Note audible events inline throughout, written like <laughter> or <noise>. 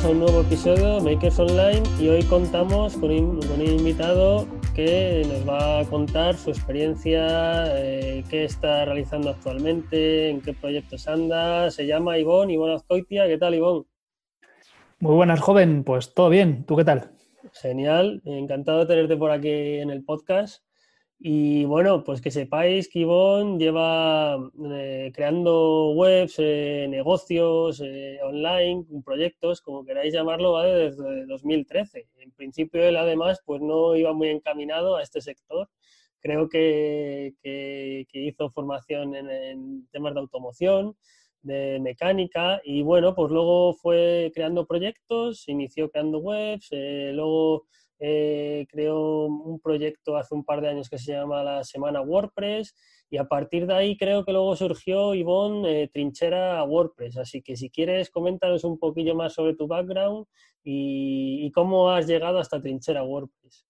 bienvenidos a un nuevo episodio de Makers Online y hoy contamos con un, invitado que nos va a contar su experiencia, eh, qué está realizando actualmente, en qué proyectos anda. Se llama Ivón, Ivón Azcoitia. ¿Qué tal, Ivón? Muy buenas, joven. Pues todo bien. ¿Tú qué tal? Genial. Encantado de tenerte por aquí en el podcast. Y bueno, pues que sepáis que Ivonne lleva eh, creando webs, eh, negocios eh, online, proyectos, como queráis llamarlo, desde 2013. En principio él además pues no iba muy encaminado a este sector. Creo que, que, hizo formación en, en, temas de automoción, de mecánica y bueno, pues luego fue creando proyectos, inició creando webs, luego eh, creó un proyecto hace un par de años que se llama la Semana WordPress y a partir de ahí creo que luego surgió Ivonne eh, Trinchera WordPress. Así que si quieres, coméntanos un poquillo más sobre tu background y, cómo has llegado hasta Trinchera WordPress.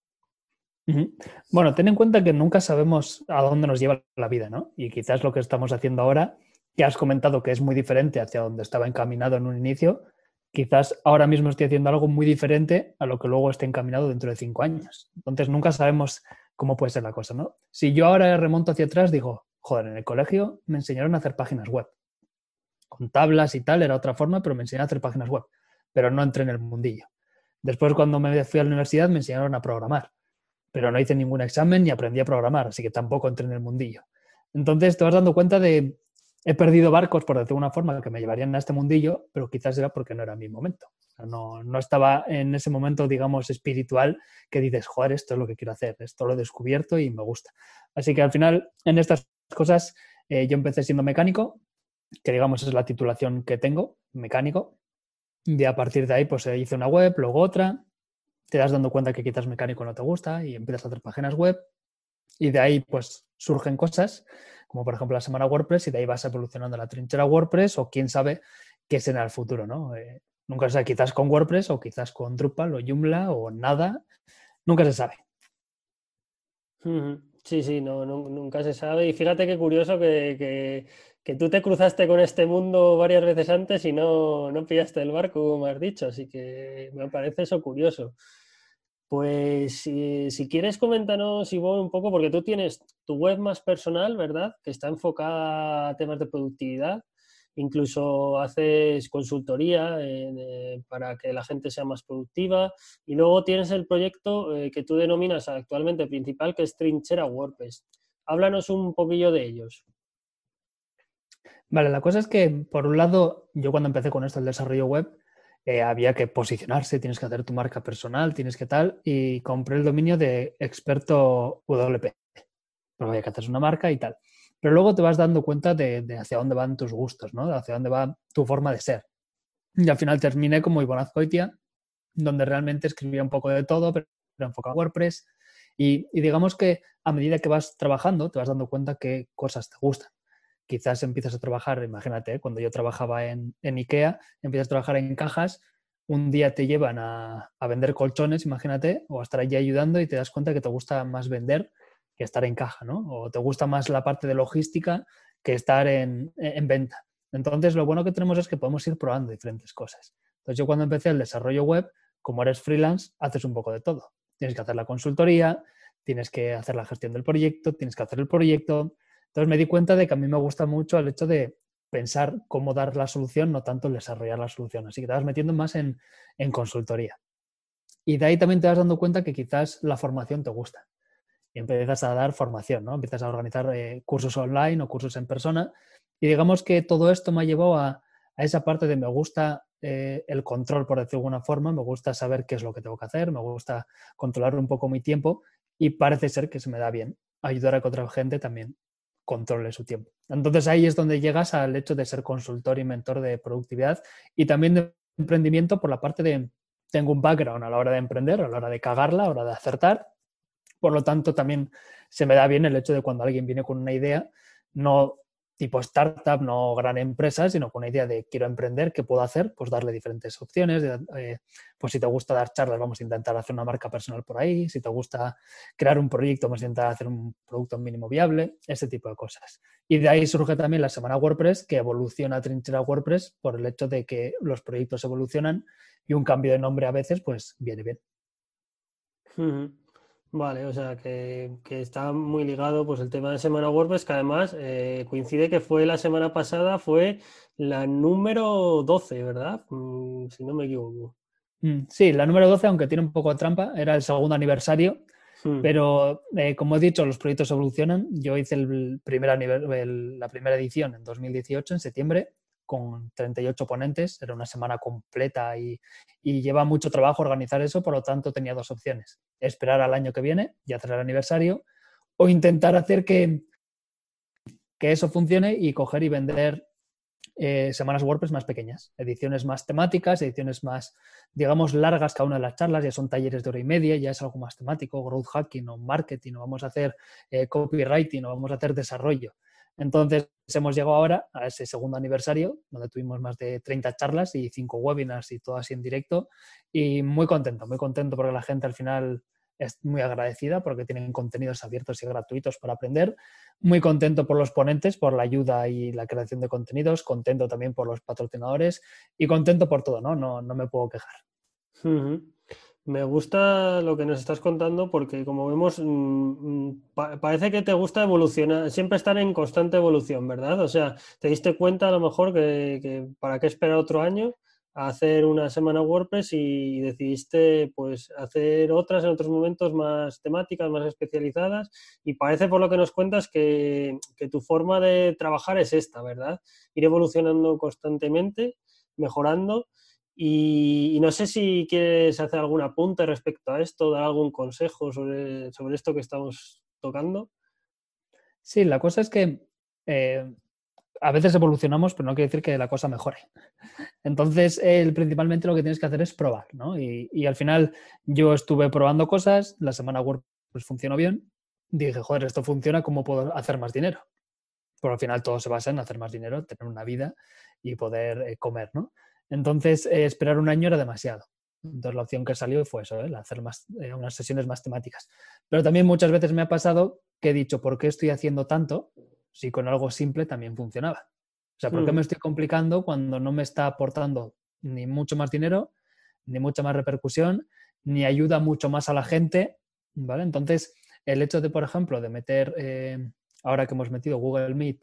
Bueno, ten en cuenta que nunca sabemos a dónde nos lleva la vida, ¿no? Y quizás lo que estamos haciendo ahora, que has comentado que es muy diferente hacia donde estaba encaminado en un inicio, quizás ahora mismo estoy haciendo algo muy diferente a lo que luego esté encaminado dentro de cinco años. Entonces nunca sabemos cómo puede ser la cosa, ¿no? Si yo ahora remonto hacia atrás, digo, joder, en el colegio me enseñaron a hacer páginas web. Con tablas y tal era otra forma, pero me enseñaron a hacer páginas web. Pero no entré en el mundillo. Después, cuando me fui a la universidad, me enseñaron a programar. Pero no hice ningún examen ni aprendí a programar, así que tampoco entré en el mundillo. Entonces te vas dando cuenta de he perdido barcos, por decirlo de una forma, que me llevarían a este mundillo, pero quizás era porque no era mi momento. no, no, estaba en ese momento, digamos, espiritual que dices, joder, esto es lo que quiero hacer, esto lo he descubierto y me gusta. Así que al final, en estas cosas, eh, yo empecé siendo mecánico, que digamos es la titulación que tengo, mecánico, y a partir de ahí, pues eh, hice una web, luego otra, te das dando cuenta que quizás mecánico no te gusta y empiezas a hacer páginas web, y de ahí, pues, surgen cosas como por ejemplo la semana WordPress, y de ahí vas evolucionando la trinchera WordPress o quién sabe qué será el futuro, ¿no? Eh, nunca se sabe, quizás con WordPress o quizás con Drupal o Joomla o nada, nunca se sabe. Sí, sí, no, nunca se sabe. Y fíjate qué curioso que, que, tú te cruzaste con este mundo varias veces antes y no, no pillaste el barco, como has dicho. Así que me parece eso curioso. Pues si, quieres coméntanos, Ivonne, un poco, porque tú tienes tu web más personal, ¿verdad? Que está enfocada a temas de productividad. Incluso haces consultoría eh, para que la gente sea más productiva. Y luego tienes el proyecto eh, que tú denominas actualmente principal, que es Trinchera WordPress. Háblanos un poquillo de ellos. Vale, la cosa es que, por un lado, yo cuando empecé con esto, el desarrollo web, eh, había que posicionarse, tienes que hacer tu marca personal, tienes que tal, y compré el dominio de experto WP. Pero había que hacer una marca y tal. Pero luego te vas dando cuenta de, hacia dónde van tus gustos, ¿no? Hacia dónde va tu forma de ser. Y al final terminé como Ivonne Azcoitia, donde realmente escribía un poco de todo, pero enfocado WordPress. Y, y digamos que a medida que vas trabajando, te vas dando cuenta qué cosas te gustan quizás empiezas a trabajar, imagínate, cuando yo trabajaba en, IKEA, empiezas a trabajar en cajas, un día te llevan a, vender colchones, imagínate, o a estar allí ayudando y te das cuenta que te gusta más vender que estar en caja, ¿no? O te gusta más la parte de logística que estar en, en venta. Entonces, lo bueno que tenemos es que podemos ir probando diferentes cosas. Entonces, yo cuando empecé el desarrollo web, como eres freelance, haces un poco de todo. Tienes que hacer la consultoría, tienes que hacer la gestión del proyecto, tienes que hacer el proyecto, entonces me di cuenta de que a mí me gusta mucho el hecho de pensar cómo dar la solución, no tanto el desarrollar la solución. Así que te vas metiendo más en, consultoría. Y de ahí también te vas dando cuenta que quizás la formación te gusta. Y empiezas a dar formación, ¿no? Empiezas a organizar eh, cursos online o cursos en persona. Y digamos que todo esto me ha llevado a, esa parte de me gusta eh, el control, por decirlo de alguna forma, me gusta saber qué es lo que tengo que hacer, me gusta controlar un poco mi tiempo y parece ser que se me da bien ayudar a que otra gente también controle su tiempo. Entonces ahí es donde llegas al hecho de ser consultor y mentor de productividad y también de emprendimiento por la parte de tengo un background a la hora de emprender, a la hora de cagarla, a la hora de acertar. Por lo tanto, también se me da bien el hecho de cuando alguien viene con una idea, no tipo startup, no gran empresa, sino con una idea de quiero emprender, ¿qué puedo hacer? Pues darle diferentes opciones. Eh, pues si te gusta dar charlas, vamos a intentar hacer una marca personal por ahí. Si te gusta crear un proyecto, vamos a intentar hacer un producto mínimo viable, ese tipo de cosas. Y de ahí surge también la semana WordPress, que evoluciona Trinchera WordPress por el hecho de que los proyectos evolucionan y un cambio de nombre a veces, pues viene bien. Vale, o sea que, está muy ligado pues el tema de Semana WordPress, que además eh, coincide que fue la semana pasada, fue la número 12, ¿verdad? Mm, si no me equivoco. Mm, sí, la número 12, aunque tiene un poco de trampa, era el segundo aniversario, hmm. pero eh, como he dicho, los proyectos evolucionan. Yo hice el primer la primera edición en 2018, en septiembre, con 38 ponentes, era una semana completa y, lleva mucho trabajo organizar eso, por lo tanto tenía dos opciones, esperar al año que viene y hacer el aniversario o intentar hacer que, que eso funcione y coger y vender eh, semanas WordPress más pequeñas, ediciones más temáticas, ediciones más, digamos, largas cada una de las charlas, ya son talleres de hora y media, ya es algo más temático, growth hacking o marketing, o vamos a hacer eh, copywriting, o vamos a hacer desarrollo. Entonces, hemos llegado ahora a ese segundo aniversario, donde tuvimos más de 30 charlas y 5 webinars y todo así en directo. Y muy contento, muy contento porque la gente al final es muy agradecida porque tienen contenidos abiertos y gratuitos para aprender. Muy contento por los ponentes, por la ayuda y la creación de contenidos. Contento también por los patrocinadores y contento por todo, ¿no? No, no me puedo quejar. Me gusta lo que nos estás contando porque como vemos mm, mm, parece que te gusta evolucionar, siempre estar en constante evolución, ¿verdad? O sea, te diste cuenta a lo mejor que, para qué esperar otro año a hacer una semana WordPress y decidiste pues hacer otras en otros momentos más temáticas, más especializadas y parece por lo que nos cuentas que, que tu forma de trabajar es esta, ¿verdad? Ir evolucionando constantemente, mejorando y, no sé si quieres hacer algún apunte respecto a esto, dar algún consejo sobre, sobre esto que estamos tocando. Sí, la cosa es que eh, a veces evolucionamos, pero no quiere decir que la cosa mejore. <laughs> Entonces, principalmente lo que tienes que hacer es probar, ¿no? Y, al final yo estuve probando cosas, la semana WordPress funcionó bien, dije, joder, esto funciona, ¿cómo puedo hacer más dinero? Pero al final todo se basa en hacer más dinero, tener una vida y poder eh, comer, ¿no? Entonces, eh, esperar un año era demasiado. Entonces, la opción que salió fue eso, ¿eh? hacer más, eh, unas sesiones más temáticas. Pero también muchas veces me ha pasado que he dicho, ¿por qué estoy haciendo tanto si con algo simple también funcionaba? O sea, ¿por qué me mm. estoy complicando cuando no me está aportando ni mucho más dinero, ni mucha más repercusión, ni ayuda mucho más a la gente? ¿Vale? Entonces, el hecho de, por ejemplo, de meter, ahora que hemos metido Google Meet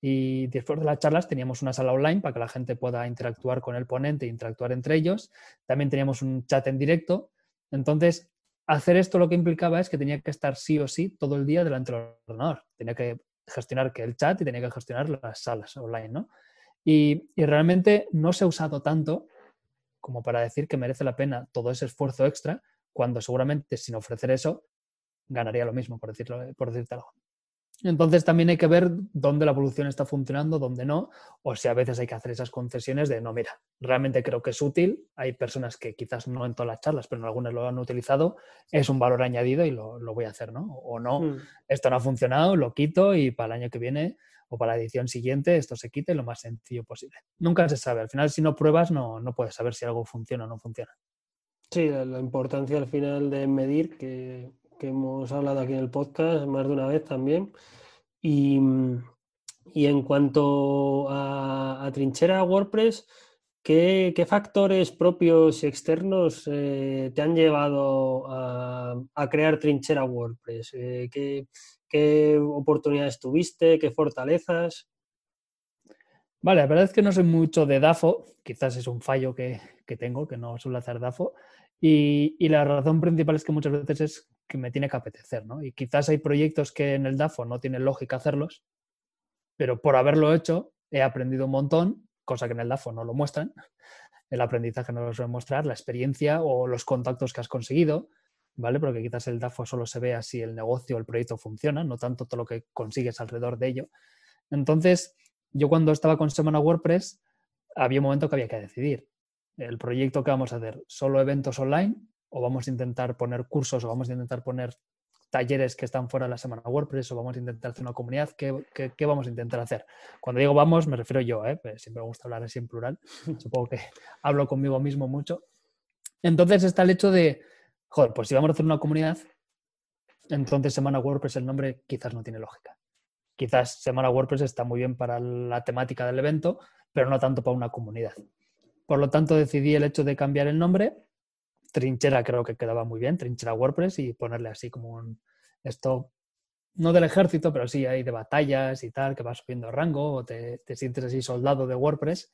y después de las charlas teníamos una sala online para que la gente pueda interactuar con el ponente e interactuar entre ellos. También teníamos un chat en directo. Entonces, hacer esto lo que implicaba es que tenía que estar sí o sí todo el día delante del ordenador. Tenía que gestionar que el chat y tenía que gestionar las salas online, ¿no? Y, y realmente no se ha usado tanto como para decir que merece la pena todo ese esfuerzo extra, cuando seguramente sin ofrecer eso ganaría lo mismo, por, decirlo, por decirte algo. Entonces también hay que ver dónde la evolución está funcionando, dónde no, o si a veces hay que hacer esas concesiones de no, mira, realmente creo que es útil, hay personas que quizás no en todas las charlas, pero en algunas lo han utilizado, es un valor añadido y lo, voy a hacer, ¿no? O no, hmm. esto no ha funcionado, lo quito y para el año que viene o para la edición siguiente esto se quite lo más sencillo posible. Nunca se sabe, al final si no pruebas no, no puedes saber si algo funciona o no funciona. Sí, la importancia al final de medir que que hemos hablado aquí en el podcast más de una vez también. Y, en cuanto a, trinchera WordPress, ¿qué, factores propios y externos eh, te han llevado a, crear trinchera WordPress? Eh, ¿qué, oportunidades tuviste? ¿Qué fortalezas? Vale, la verdad es que no soy mucho de DAFO, quizás es un fallo que, que tengo, que no suelo hacer DAFO, y, la razón principal es que muchas veces es que me tiene que apetecer, ¿no? Y quizás hay proyectos que en el DAFO no tiene lógica hacerlos, pero por haberlo hecho he aprendido un montón, cosa que en el DAFO no lo muestran. El aprendizaje no lo suele mostrar, la experiencia o los contactos que has conseguido, ¿vale? Porque quizás el DAFO solo se vea si el negocio o el proyecto funciona, no tanto todo lo que consigues alrededor de ello. Entonces, yo cuando estaba con Semana WordPress, había un momento que había que decidir el proyecto que vamos a hacer, solo eventos online o vamos a intentar poner cursos o vamos a intentar poner talleres que están fuera de la semana WordPress o vamos a intentar hacer una comunidad, ¿qué, qué, vamos a intentar hacer? Cuando digo vamos, me refiero yo, ¿eh? Pues siempre me gusta hablar así en plural, <laughs> supongo que hablo conmigo mismo mucho. Entonces está el hecho de, joder, pues si vamos a hacer una comunidad, entonces Semana WordPress el nombre quizás no tiene lógica. Quizás Semana WordPress está muy bien para la temática del evento, pero no tanto para una comunidad. Por lo tanto, decidí el hecho de cambiar el nombre. Trinchera creo que quedaba muy bien, Trinchera WordPress, y ponerle así como un, esto, no del ejército, pero sí hay de batallas y tal, que vas subiendo rango o te, sientes así soldado de WordPress.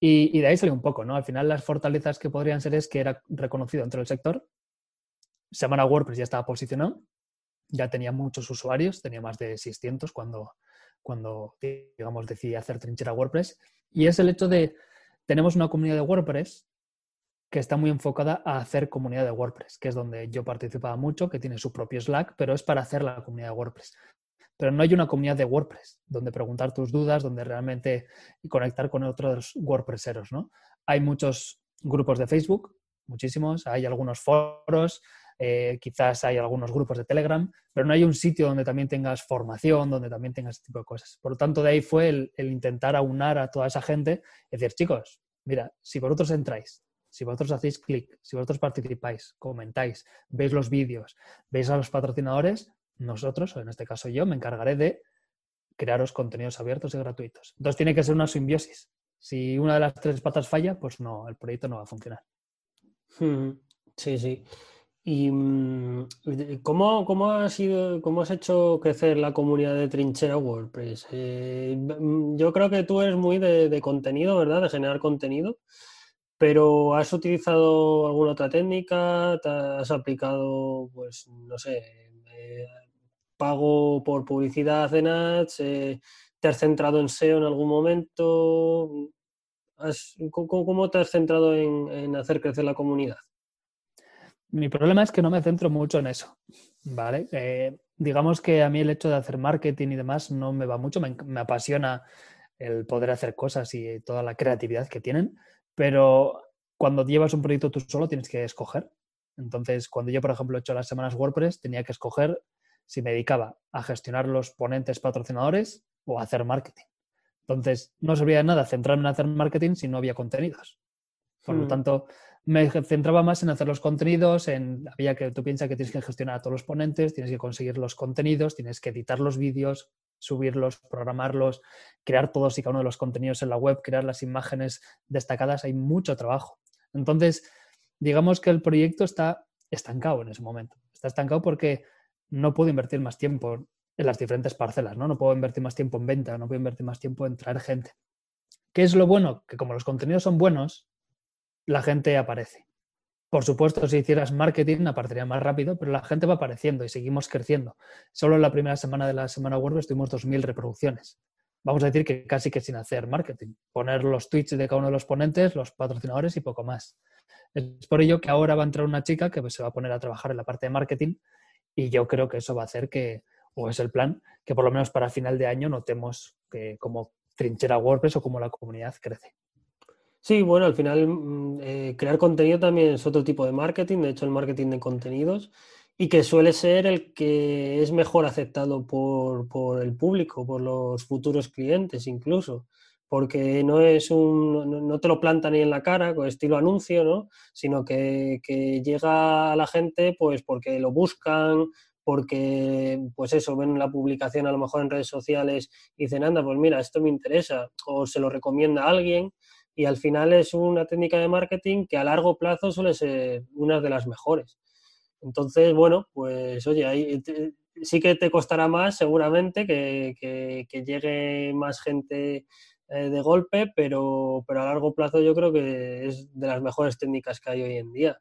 Y, y, de ahí salió un poco, ¿no? Al final las fortalezas que podrían ser es que era reconocido dentro del sector, Semana WordPress ya estaba posicionado, ya tenía muchos usuarios, tenía más de 600 cuando, cuando digamos, decidí hacer trinchera WordPress. Y es el hecho de, tenemos una comunidad de WordPress que está muy enfocada a hacer comunidad de WordPress, que es donde yo participaba mucho, que tiene su propio Slack, pero es para hacer la comunidad de WordPress. Pero no hay una comunidad de WordPress donde preguntar tus dudas, donde realmente conectar con otros WordPresseros, ¿no? Hay muchos grupos de Facebook, muchísimos, hay algunos foros, eh, quizás hay algunos grupos de Telegram, pero no hay un sitio donde también tengas formación, donde también tengas ese tipo de cosas. Por lo tanto, de ahí fue el, intentar aunar a toda esa gente y decir, chicos, mira, si vosotros entráis, si vosotros hacéis clic, si vosotros participáis, comentáis, veis los vídeos, veis a los patrocinadores, nosotros, o en este caso yo, me encargaré de crearos contenidos abiertos y gratuitos. Entonces tiene que ser una simbiosis. Si una de las tres patas falla, pues no, el proyecto no va a funcionar. Sí, sí. ¿Y mm, cómo, cómo, has sido, cómo has hecho crecer la comunidad de Trinchera WordPress? Eh, mm, yo creo que tú eres muy de, contenido, ¿verdad? De generar contenido, pero ¿has utilizado alguna otra técnica? ¿Te has aplicado, pues, no sé, eh, pago por publicidad en ads? Eh, ¿Te has centrado en SEO en algún momento? ¿Cómo, te has centrado en hacer crecer la comunidad? Mi problema es que no me centro mucho en eso, ¿vale? Eh, digamos que a mí el hecho de hacer marketing y demás no me va mucho, me, apasiona el poder hacer cosas y toda la creatividad que tienen, pero cuando llevas un proyecto tú solo tienes que escoger. Entonces, cuando yo, por ejemplo, he hecho las semanas WordPress, tenía que escoger si me dedicaba a gestionar los ponentes patrocinadores o a hacer marketing. Entonces, no servía de nada centrarme en hacer marketing si no había contenidos. Por lo hmm. tanto, me centraba más en hacer los contenidos, en había que tú piensas que tienes que gestionar a todos los ponentes, tienes que conseguir los contenidos, tienes que editar los vídeos, subirlos, programarlos, crear todos y cada uno de los contenidos en la web, crear las imágenes destacadas, hay mucho trabajo. Entonces, digamos que el proyecto está estancado en ese momento. Está estancado porque no puedo invertir más tiempo en las diferentes parcelas, ¿no? No puedo invertir más tiempo en venta, no puedo invertir más tiempo en traer gente. ¿Qué es lo bueno? Que como los contenidos son buenos, la gente aparece. Por supuesto, si hicieras marketing, aparecería más rápido, pero la gente va apareciendo y seguimos creciendo. Solo en la primera semana de la semana WordPress tuvimos 2.000 reproducciones. Vamos a decir que casi que sin hacer marketing. Poner los tweets de cada uno de los ponentes, los patrocinadores y poco más. Es por ello que ahora va a entrar una chica que se va a poner a trabajar en la parte de marketing y yo creo que eso va a hacer que, o es el plan, que por lo menos para final de año notemos que como trinchera WordPress o como la comunidad crece. Sí, bueno, al final mm, eh, crear contenido también es otro tipo de marketing, de hecho el marketing de contenidos, y que suele ser el que es mejor aceptado por, el público, por los futuros clientes incluso, porque no es un, no te lo planta ni en la cara estilo anuncio, ¿no? sino que, que llega a la gente pues porque lo buscan, porque, pues eso, ven la publicación a lo mejor en redes sociales y dicen, anda, pues mira, esto me interesa, o se lo recomienda a alguien, y al final es una técnica de marketing que a largo plazo suele ser una de las mejores. Entonces, bueno, pues oye, ahí sí que te costará más seguramente que, llegue más gente eh, de golpe, pero, pero a largo plazo yo creo que es de las mejores técnicas que hay hoy en día.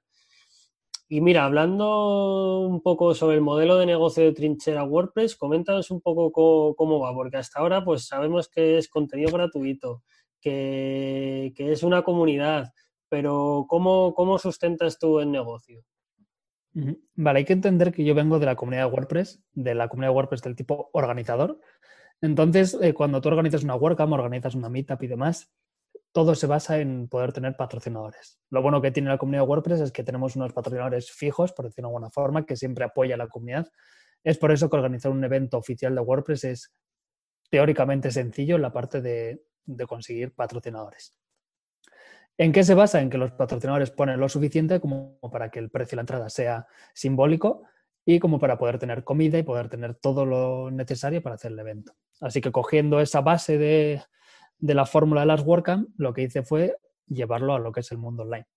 Y mira, hablando un poco sobre el modelo de negocio de trinchera WordPress, coméntanos un poco cómo, cómo, va, porque hasta ahora pues sabemos que es contenido gratuito, que, es una comunidad, pero ¿cómo, ¿cómo sustentas tú el negocio? Vale, hay que entender que yo vengo de la comunidad de WordPress, de la comunidad de WordPress del tipo organizador. Entonces, eh, cuando tú organizas una WordCamp, organizas una Meetup y demás, todo se basa en poder tener patrocinadores. Lo bueno que tiene la comunidad WordPress es que tenemos unos patrocinadores fijos, por decirlo de alguna forma, que siempre apoya a la comunidad. Es por eso que organizar un evento oficial de WordPress es teóricamente sencillo en la parte de, conseguir patrocinadores. ¿En qué se basa? En que los patrocinadores ponen lo suficiente como para que el precio de la entrada sea simbólico y como para poder tener comida y poder tener todo lo necesario para hacer el evento. Así que cogiendo esa base de, de la fórmula de las WordCamp, lo que hice fue llevarlo a lo que es el mundo online.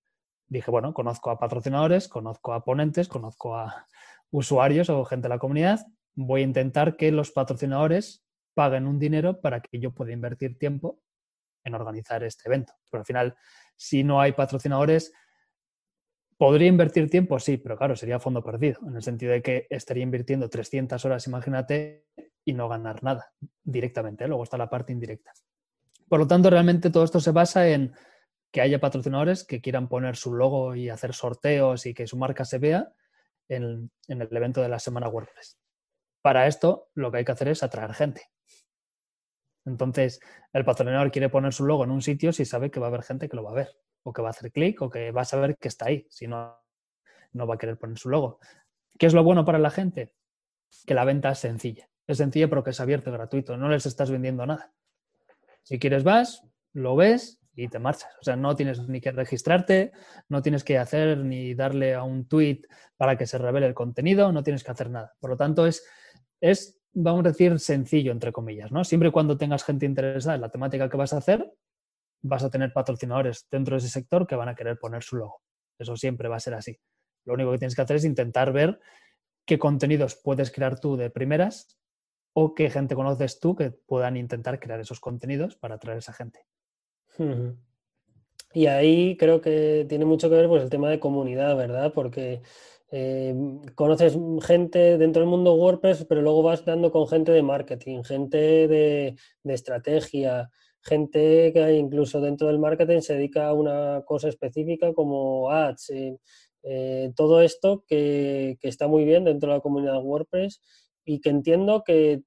Dije, bueno, conozco a patrocinadores, conozco a ponentes, conozco a usuarios o gente de la comunidad. Voy a intentar que los patrocinadores paguen un dinero para que yo pueda invertir tiempo en organizar este evento. Pero al final, si no hay patrocinadores, ¿podría invertir tiempo? Sí, pero claro, sería fondo perdido, en el sentido de que estaría invirtiendo 300 horas, imagínate, y no ganar nada directamente. Luego está la parte indirecta. Por lo tanto, realmente todo esto se basa en que haya patrocinadores que quieran poner su logo y hacer sorteos y que su marca se vea en, el evento de la semana WordPress. Para esto, lo que hay que hacer es atraer gente. Entonces, el patrocinador quiere poner su logo en un sitio si sabe que va a haber gente que lo va a ver, o que va a hacer clic, o que va a saber que está ahí. Si no, no va a querer poner su logo. ¿Qué es lo bueno para la gente? Que la venta es sencilla. Es sencilla porque es abierto gratuito. No les estás vendiendo nada. Si quieres vas, lo ves y te marchas. O sea, no tienes ni que registrarte, no tienes que hacer ni darle a un tweet para que se revele el contenido, no tienes que hacer nada. Por lo tanto, es, es vamos a decir, sencillo, entre comillas, ¿no? Siempre y cuando tengas gente interesada en la temática que vas a hacer, vas a tener patrocinadores dentro de ese sector que van a querer poner su logo. Eso siempre va a ser así. Lo único que tienes que hacer es intentar ver qué contenidos puedes crear tú de primeras o qué gente conoces tú que puedan intentar crear esos contenidos para atraer a esa gente. Y ahí creo que tiene mucho que ver pues, el tema de comunidad, ¿verdad? Porque eh, conoces gente dentro del mundo WordPress, pero luego vas dando con gente de marketing, gente de, estrategia, gente que incluso dentro del marketing se dedica a una cosa específica como ads. Eh, eh, todo esto que, está muy bien dentro de la comunidad WordPress y que entiendo que,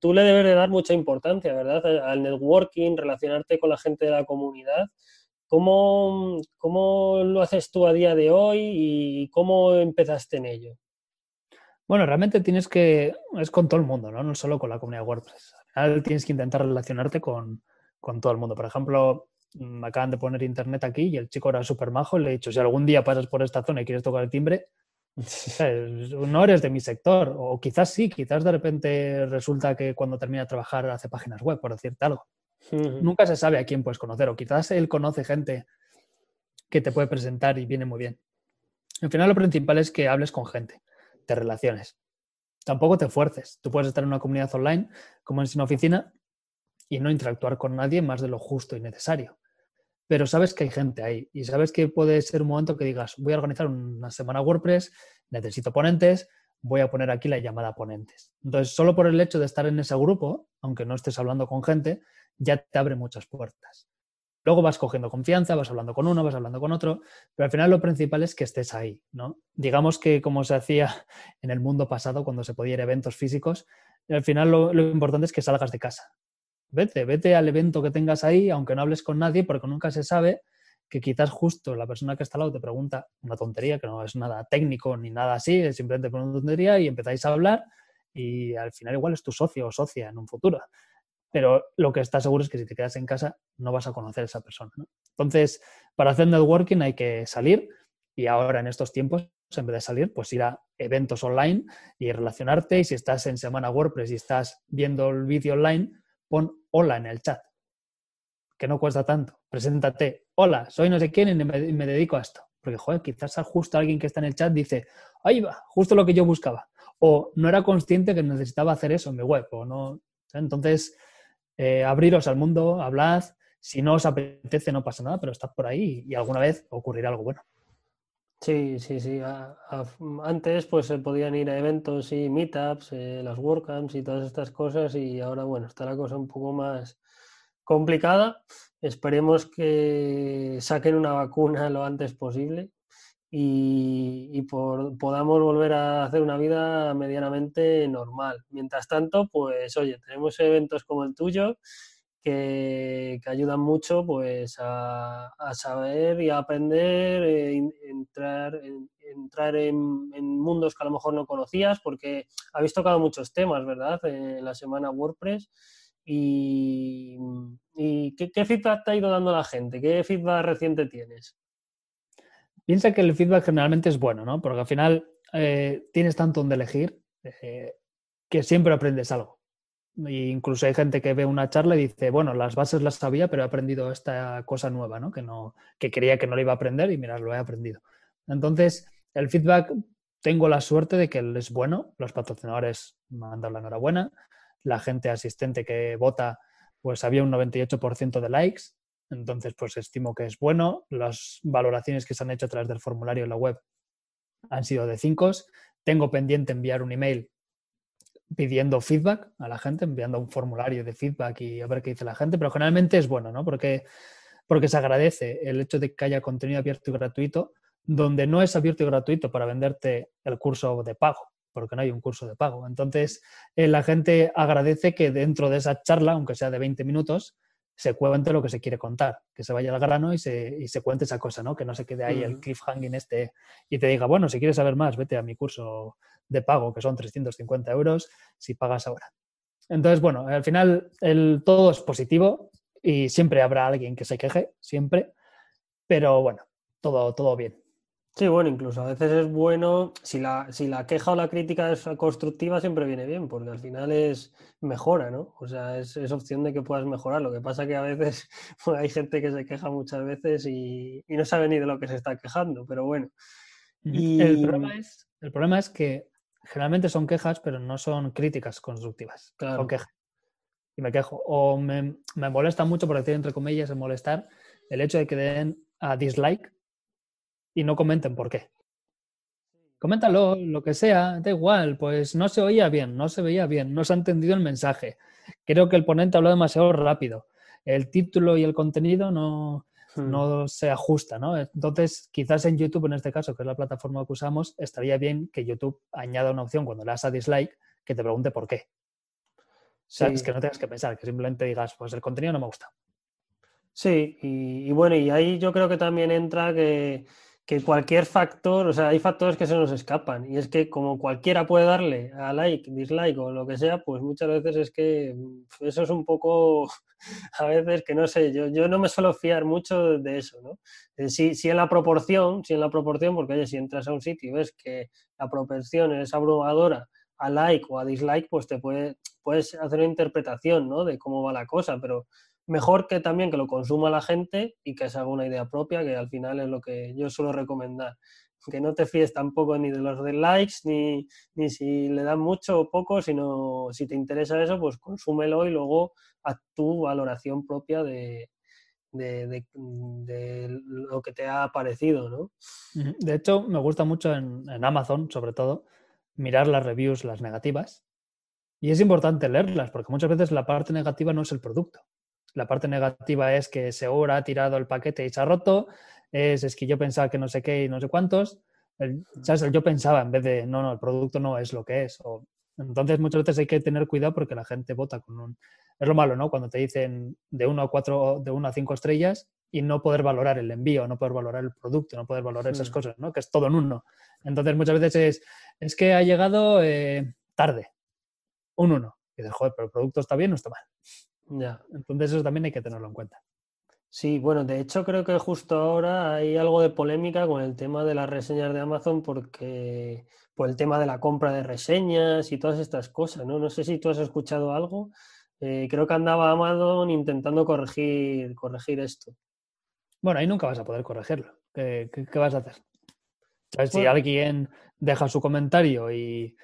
tú le debes de dar mucha importancia, ¿verdad? Al networking, relacionarte con la gente de la comunidad. ¿Cómo, ¿Cómo, lo haces tú a día de hoy y cómo empezaste en ello? Bueno, realmente tienes que, es con todo el mundo, ¿no? No solo con la comunidad WordPress. Al final tienes que intentar relacionarte con, con todo el mundo. Por ejemplo, me acaban de poner internet aquí y el chico era súper majo. Le he dicho, si algún día pasas por esta zona y quieres tocar el timbre, <laughs> no eres de mi sector, o quizás sí, quizás de repente resulta que cuando termina de trabajar hace páginas web, por decirte algo. Nunca se sabe a quién puedes conocer, o quizás él conoce gente que te puede presentar y viene muy bien. Al final lo principal es que hables con gente, te relaciones. Tampoco te fuerces. Tú puedes estar en una comunidad online, como en una oficina, y no interactuar con nadie más de lo justo y necesario pero sabes que hay gente ahí y sabes que puede ser un momento que digas, voy a organizar una semana WordPress, necesito ponentes, voy a poner aquí la llamada ponentes. Entonces, solo por el hecho de estar en ese grupo, aunque no estés hablando con gente, ya te abre muchas puertas. Luego vas cogiendo confianza, vas hablando con uno, vas hablando con otro, pero al final lo principal es que estés ahí, ¿no? Digamos que como se hacía <laughs> en el mundo pasado cuando se podía ir a eventos físicos, al final lo importante es que salgas de casa, vete, vete al evento que tengas ahí, aunque no hables con nadie, porque nunca se sabe que quizás justo la persona que está al lado te pregunta una tontería, que no es nada técnico ni nada así, es simplemente una tontería y empezáis a hablar y al final igual es tu socio o socia en un futuro. Pero lo que está seguro es que si te quedas en casa no vas a conocer a esa persona. Entonces, para hacer networking hay que salir y ahora en estos tiempos, en vez de salir, pues ir a eventos online y relacionarte y si estás en Semana WordPress y estás viendo el vídeo online, pon hola en el chat, que no cuesta tanto. Preséntate, hola, soy no sé quién y me, dedico a esto. Porque, joder, quizás justo alguien que está en el chat dice, ahí va, justo lo que yo buscaba. O no era consciente que necesitaba hacer eso en mi web. O no. Entonces, eh, abriros al mundo, hablad. Si no os apetece, no pasa nada, pero estad por ahí y alguna vez ocurrirá algo bueno. Sí, sí, sí. antes pues se podían ir a eventos y meetups, eh, las WordCamps y todas estas cosas y ahora bueno, está la cosa un poco más complicada. Esperemos que saquen una vacuna lo antes posible y, podamos volver a hacer una vida medianamente normal. Mientras tanto, pues oye, tenemos eventos como el tuyo que, ayudan mucho pues a, saber y a aprender, eh, entrar, en, entrar en, mundos que a lo mejor no conocías, porque habéis tocado muchos temas, ¿verdad? En la semana WordPress. ¿Y, ¿qué, feedback te ha ido dando la gente? ¿Qué feedback reciente tienes? Piensa que el feedback generalmente es bueno, ¿no? Porque al final eh, tienes tanto donde elegir eh, que siempre aprendes algo. E incluso hay gente que ve una charla y dice, bueno, las bases las sabía, pero he aprendido esta cosa nueva, ¿no? Que, no, que creía que no lo iba a aprender y mira, lo he aprendido. Entonces, el feedback, tengo la suerte de que es bueno, los patrocinadores me han dado la enhorabuena, la gente asistente que vota, pues había un 98% de likes, entonces pues estimo que es bueno, las valoraciones que se han hecho a través del formulario en la web han sido de 5, tengo pendiente enviar un email pidiendo feedback a la gente, enviando un formulario de feedback y a ver qué dice la gente, pero generalmente es bueno, ¿no? Porque, porque se agradece el hecho de que haya contenido abierto y gratuito, donde no es abierto y gratuito para venderte el curso de pago, porque no hay un curso de pago. Entonces, eh, la gente agradece que dentro de esa charla, aunque sea de 20 minutos, se cuente lo que se quiere contar, que se vaya al grano y se, y se cuente esa cosa, ¿no? Que no se quede ahí el cliffhanging este y te diga, bueno, si quieres saber más, vete a mi curso de pago, que son 350 euros, si pagas ahora. Entonces, bueno, al final el, todo es positivo y siempre habrá alguien que se queje, siempre, pero bueno, todo, todo bien. Sí, bueno, incluso a veces es bueno, si la, si la queja o la crítica es constructiva, siempre viene bien, porque al final es mejora, ¿no? O sea, es, opción de que puedas mejorar. Lo que pasa que a veces <laughs> hay gente que se queja muchas veces y, no sabe ni de lo que se está quejando, pero bueno. Y... El, problema es, el problema es que generalmente son quejas, pero no son críticas constructivas. Son quejas. Y me quejo. O me, me molesta mucho, por decir entre comillas, el molestar, el hecho de que den a dislike y no comenten por qué. Coméntalo, lo que sea, da igual, pues no se oía bien, no se veía bien, no se ha entendido el mensaje. Creo que el ponente habló demasiado rápido. El título y el contenido no, hmm. no se ajusta, ¿no? Entonces, quizás en YouTube, en este caso, que es la plataforma que usamos, estaría bien que YouTube añada una opción cuando le das a dislike que te pregunte por qué. ¿Sabes? Que no tengas que pensar, que simplemente digas, pues el contenido no me gusta. Sí, y bueno, y ahí yo creo que también entra que que cualquier factor, o sea, hay factores que se nos escapan y es que como cualquiera puede darle a like, dislike o lo que sea, pues muchas veces es que mm, eso es un poco, <laughs> a veces que no sé, yo, yo no me suelo fiar mucho de eso, ¿no? Eh, si, si en la proporción, si en la proporción, porque oye, si entras a un sitio y ves que la proporción es abrumadora a like o a dislike, pues te puede, puedes hacer una interpretación, ¿no? De cómo va la cosa, pero mejor que también que lo consuma la gente y que se haga una idea propia, que al final es lo que yo suelo recomendar. Que no te fíes tampoco ni de los de likes, ni, ni si le dan mucho o poco, sino si te interesa eso, pues consúmelo y luego haz tu valoración propia de, de, lo que te ha parecido, ¿no? De hecho, me gusta mucho en, Amazon, sobre todo, mirar las reviews, las negativas. Y es importante leerlas, porque muchas veces la parte negativa no es el producto. La parte negativa es que Segura ha tirado el paquete y se ha roto. Es, es que yo pensaba que no sé qué y no sé cuántos. ¿sabes? yo pensaba en vez de, no, no, el producto no es lo que es. O, entonces muchas veces hay que tener cuidado porque la gente vota con un... Es lo malo, ¿no? Cuando te dicen de 1 a 4, de 1 a 5 estrellas y no poder valorar el envío, no poder valorar el producto, no poder valorar esas cosas, ¿no? Que es todo en uno. Entonces muchas veces es, es que ha llegado eh, tarde, un 1. Y dices, joder, pero el producto está bien o está mal. Ya. Entonces eso también hay que tenerlo en cuenta. Sí, bueno, de hecho creo que justo ahora hay algo de polémica con el tema de las reseñas de Amazon porque por el tema de la compra de reseñas y todas estas cosas, ¿no? No sé si tú has escuchado algo. Eh, creo que andaba Amazon intentando corregir, corregir esto. Bueno, ahí nunca vas a poder corregirlo. ¿Qué, vas a hacer? Si alguien deja su comentario y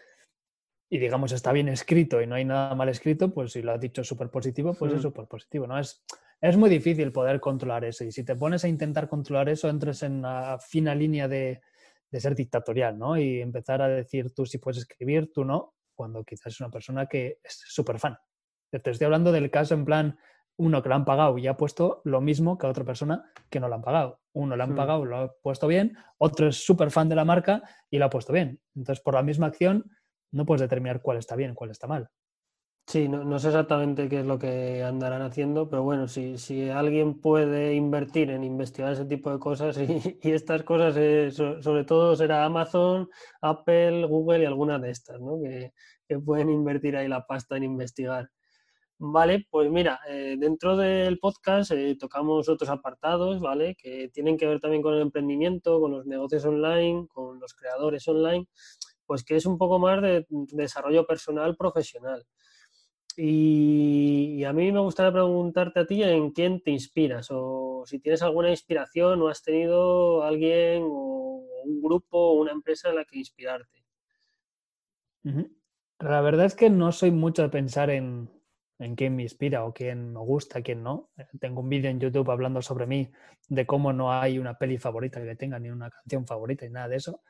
y digamos está bien escrito y no hay nada mal escrito, pues si lo has dicho súper positivo, pues es hmm. súper positivo, ¿no? Es, es muy difícil poder controlar eso y si te pones a intentar controlar eso, entres en la fina línea de, de ser dictatorial, ¿no? Y empezar a decir tú si puedes escribir, tú no, cuando quizás es una persona que es súper fan. Te estoy hablando del caso en plan, uno que lo han pagado y ha puesto lo mismo que a otra persona que no lo han pagado. Uno lo han hmm. pagado, lo ha puesto bien, otro es súper fan de la marca y lo ha puesto bien. Entonces, por la misma acción, no puedes determinar cuál está bien, cuál está mal. Sí, no, sé exactamente qué es lo que andarán haciendo, pero bueno, si, si alguien puede invertir en investigar ese tipo de cosas y, <laughs> estas cosas, eh, sobre todo será Amazon, Apple, Google y alguna de estas, ¿no? Que, que, pueden invertir ahí la pasta en investigar. Vale, pues mira, eh, dentro del podcast eh, tocamos otros apartados, ¿vale? Que tienen que ver también con el emprendimiento, con los negocios online, con los creadores online, pues que es un poco más de desarrollo personal profesional. Y, a mí me gustaría preguntarte a ti en quién te inspiras o si tienes alguna inspiración o has tenido alguien o un grupo o una empresa en la que inspirarte. La verdad es que no soy mucho de pensar en, en quién me inspira o quién me gusta, quién no. Tengo un vídeo en YouTube hablando sobre mí, de cómo no hay una peli favorita que tenga, ni una canción favorita, ni nada de eso.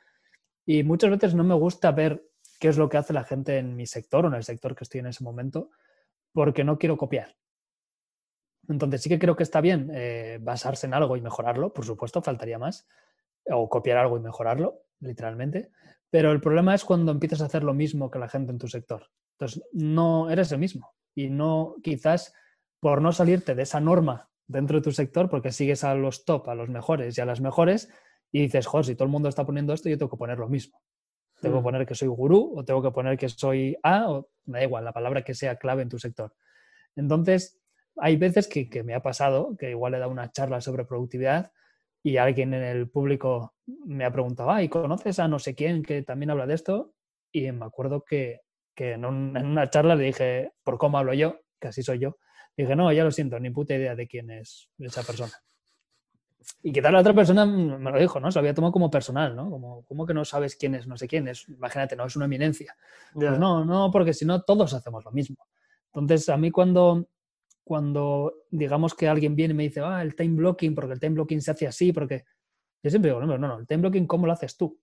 Y muchas veces no me gusta ver qué es lo que hace la gente en mi sector o en el sector que estoy en ese momento, porque no quiero copiar. Entonces sí que creo que está bien eh, basarse en algo y mejorarlo, por supuesto, faltaría más, o copiar algo y mejorarlo, literalmente, pero el problema es cuando empiezas a hacer lo mismo que la gente en tu sector. Entonces, no eres el mismo y no quizás por no salirte de esa norma dentro de tu sector, porque sigues a los top, a los mejores y a las mejores, y dices, joder, si todo el mundo está poniendo esto, yo tengo que poner lo mismo. Tengo que hmm. poner que soy gurú o tengo que poner que soy A o me da igual, la palabra que sea clave en tu sector. Entonces, hay veces que, me ha pasado que igual he dado una charla sobre productividad y alguien en el público me ha preguntado, ¿y conoces a no sé quién que también habla de esto? Y me acuerdo que, en, en, una charla le dije, por cómo hablo yo, que así soy yo, dije, no, ya lo siento, ni puta idea de quién es esa persona. Y quizás la otra persona me lo dijo, ¿no? Se lo había tomado como personal, ¿no? Como, ¿cómo que no sabes quién es no sé quién? Es, imagínate, no es una eminencia. Pues no, no, porque si no, todos hacemos lo mismo. Entonces, a mí cuando, cuando digamos que alguien viene y me dice, ah, el time blocking, porque el time blocking se hace así, porque yo siempre digo, no, no, no, el time blocking, ¿cómo lo haces tú?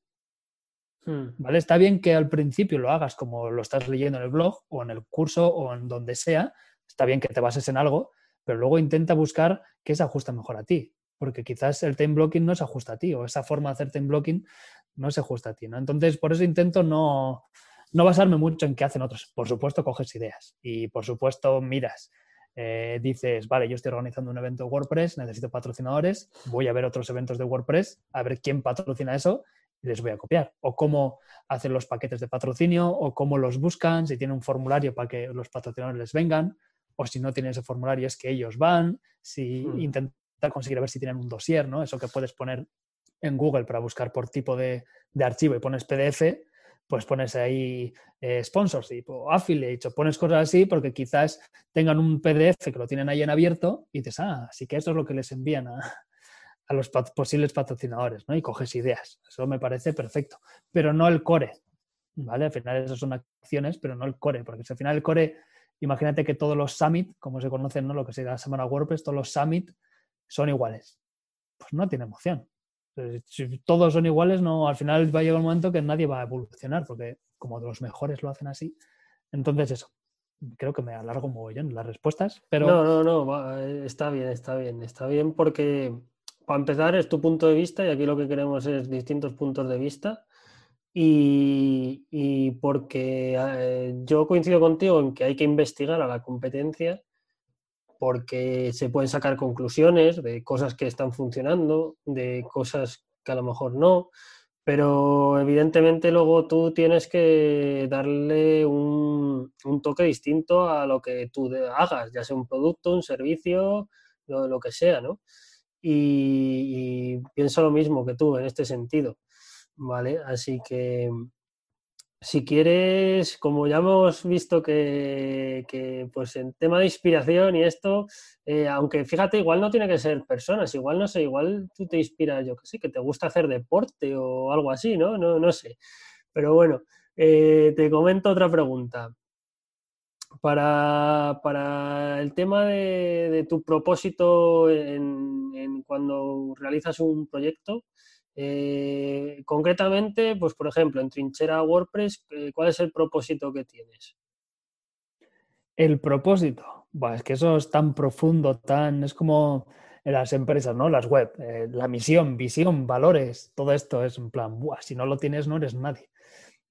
Hmm. ¿Vale? Está bien que al principio lo hagas como lo estás leyendo en el blog o en el curso o en donde sea. Está bien que te bases en algo, pero luego intenta buscar qué se ajusta mejor a ti porque quizás el time blocking no se ajusta a ti o esa forma de hacer time blocking no se ajusta a ti. ¿no? Entonces, por eso intento no, no basarme mucho en qué hacen otros. Por supuesto, coges ideas y por supuesto miras. Eh, dices, vale, yo estoy organizando un evento de WordPress, necesito patrocinadores, voy a ver otros eventos de WordPress, a ver quién patrocina eso y les voy a copiar. O cómo hacen los paquetes de patrocinio, o cómo los buscan, si tienen un formulario para que los patrocinadores les vengan, o si no tienen ese formulario es que ellos van, si hmm. intentan conseguir ver si tienen un dossier, ¿no? Eso que puedes poner en Google para buscar por tipo de, archivo y pones PDF, pues pones ahí eh, sponsorship o affiliates o pones cosas así porque quizás tengan un PDF que lo tienen ahí en abierto y dices, ah, así que esto es lo que les envían a, a los posibles patrocinadores, ¿no? Y coges ideas. Eso me parece perfecto. Pero no el core, ¿vale? Al final esas son acciones, pero no el core, porque si al final el core, imagínate que todos los summit, como se conocen, ¿no? Lo que sería la semana WordPress, todos los summit son iguales. Pues no tiene emoción. Si todos son iguales, no, al final va a llegar un momento que nadie va a evolucionar, porque como los mejores lo hacen así. Entonces, eso. Creo que me alargo un mogollón las respuestas, pero. No, no, no, está bien, está bien. Está bien porque, para empezar, es tu punto de vista y aquí lo que queremos es distintos puntos de vista. Y, y porque eh, yo coincido contigo en que hay que investigar a la competencia porque se pueden sacar conclusiones de cosas que están funcionando, de cosas que a lo mejor no, pero evidentemente luego tú tienes que darle un, toque distinto a lo que tú hagas, ya sea un producto, un servicio, lo, que sea, ¿no? Y, y, pienso lo mismo que tú en este sentido, ¿vale? Así que si quieres, como ya hemos visto que, pues en tema de inspiración y esto, eh, aunque fíjate, igual no tiene que ser personas, igual no sé, igual tú te inspiras, yo que sé, que te gusta hacer deporte o algo así, ¿no? No, no sé. Pero bueno, eh, te comento otra pregunta. Para, el tema de, tu propósito en, cuando realizas un proyecto, eh, concretamente, pues por ejemplo, en Trinchera WordPress, eh, ¿cuál es el propósito que tienes? El propósito, es que eso es tan profundo, tan es como en las empresas, ¿no? Las web, eh, la misión, visión, valores, todo esto es en plan, si no lo tienes no eres nadie.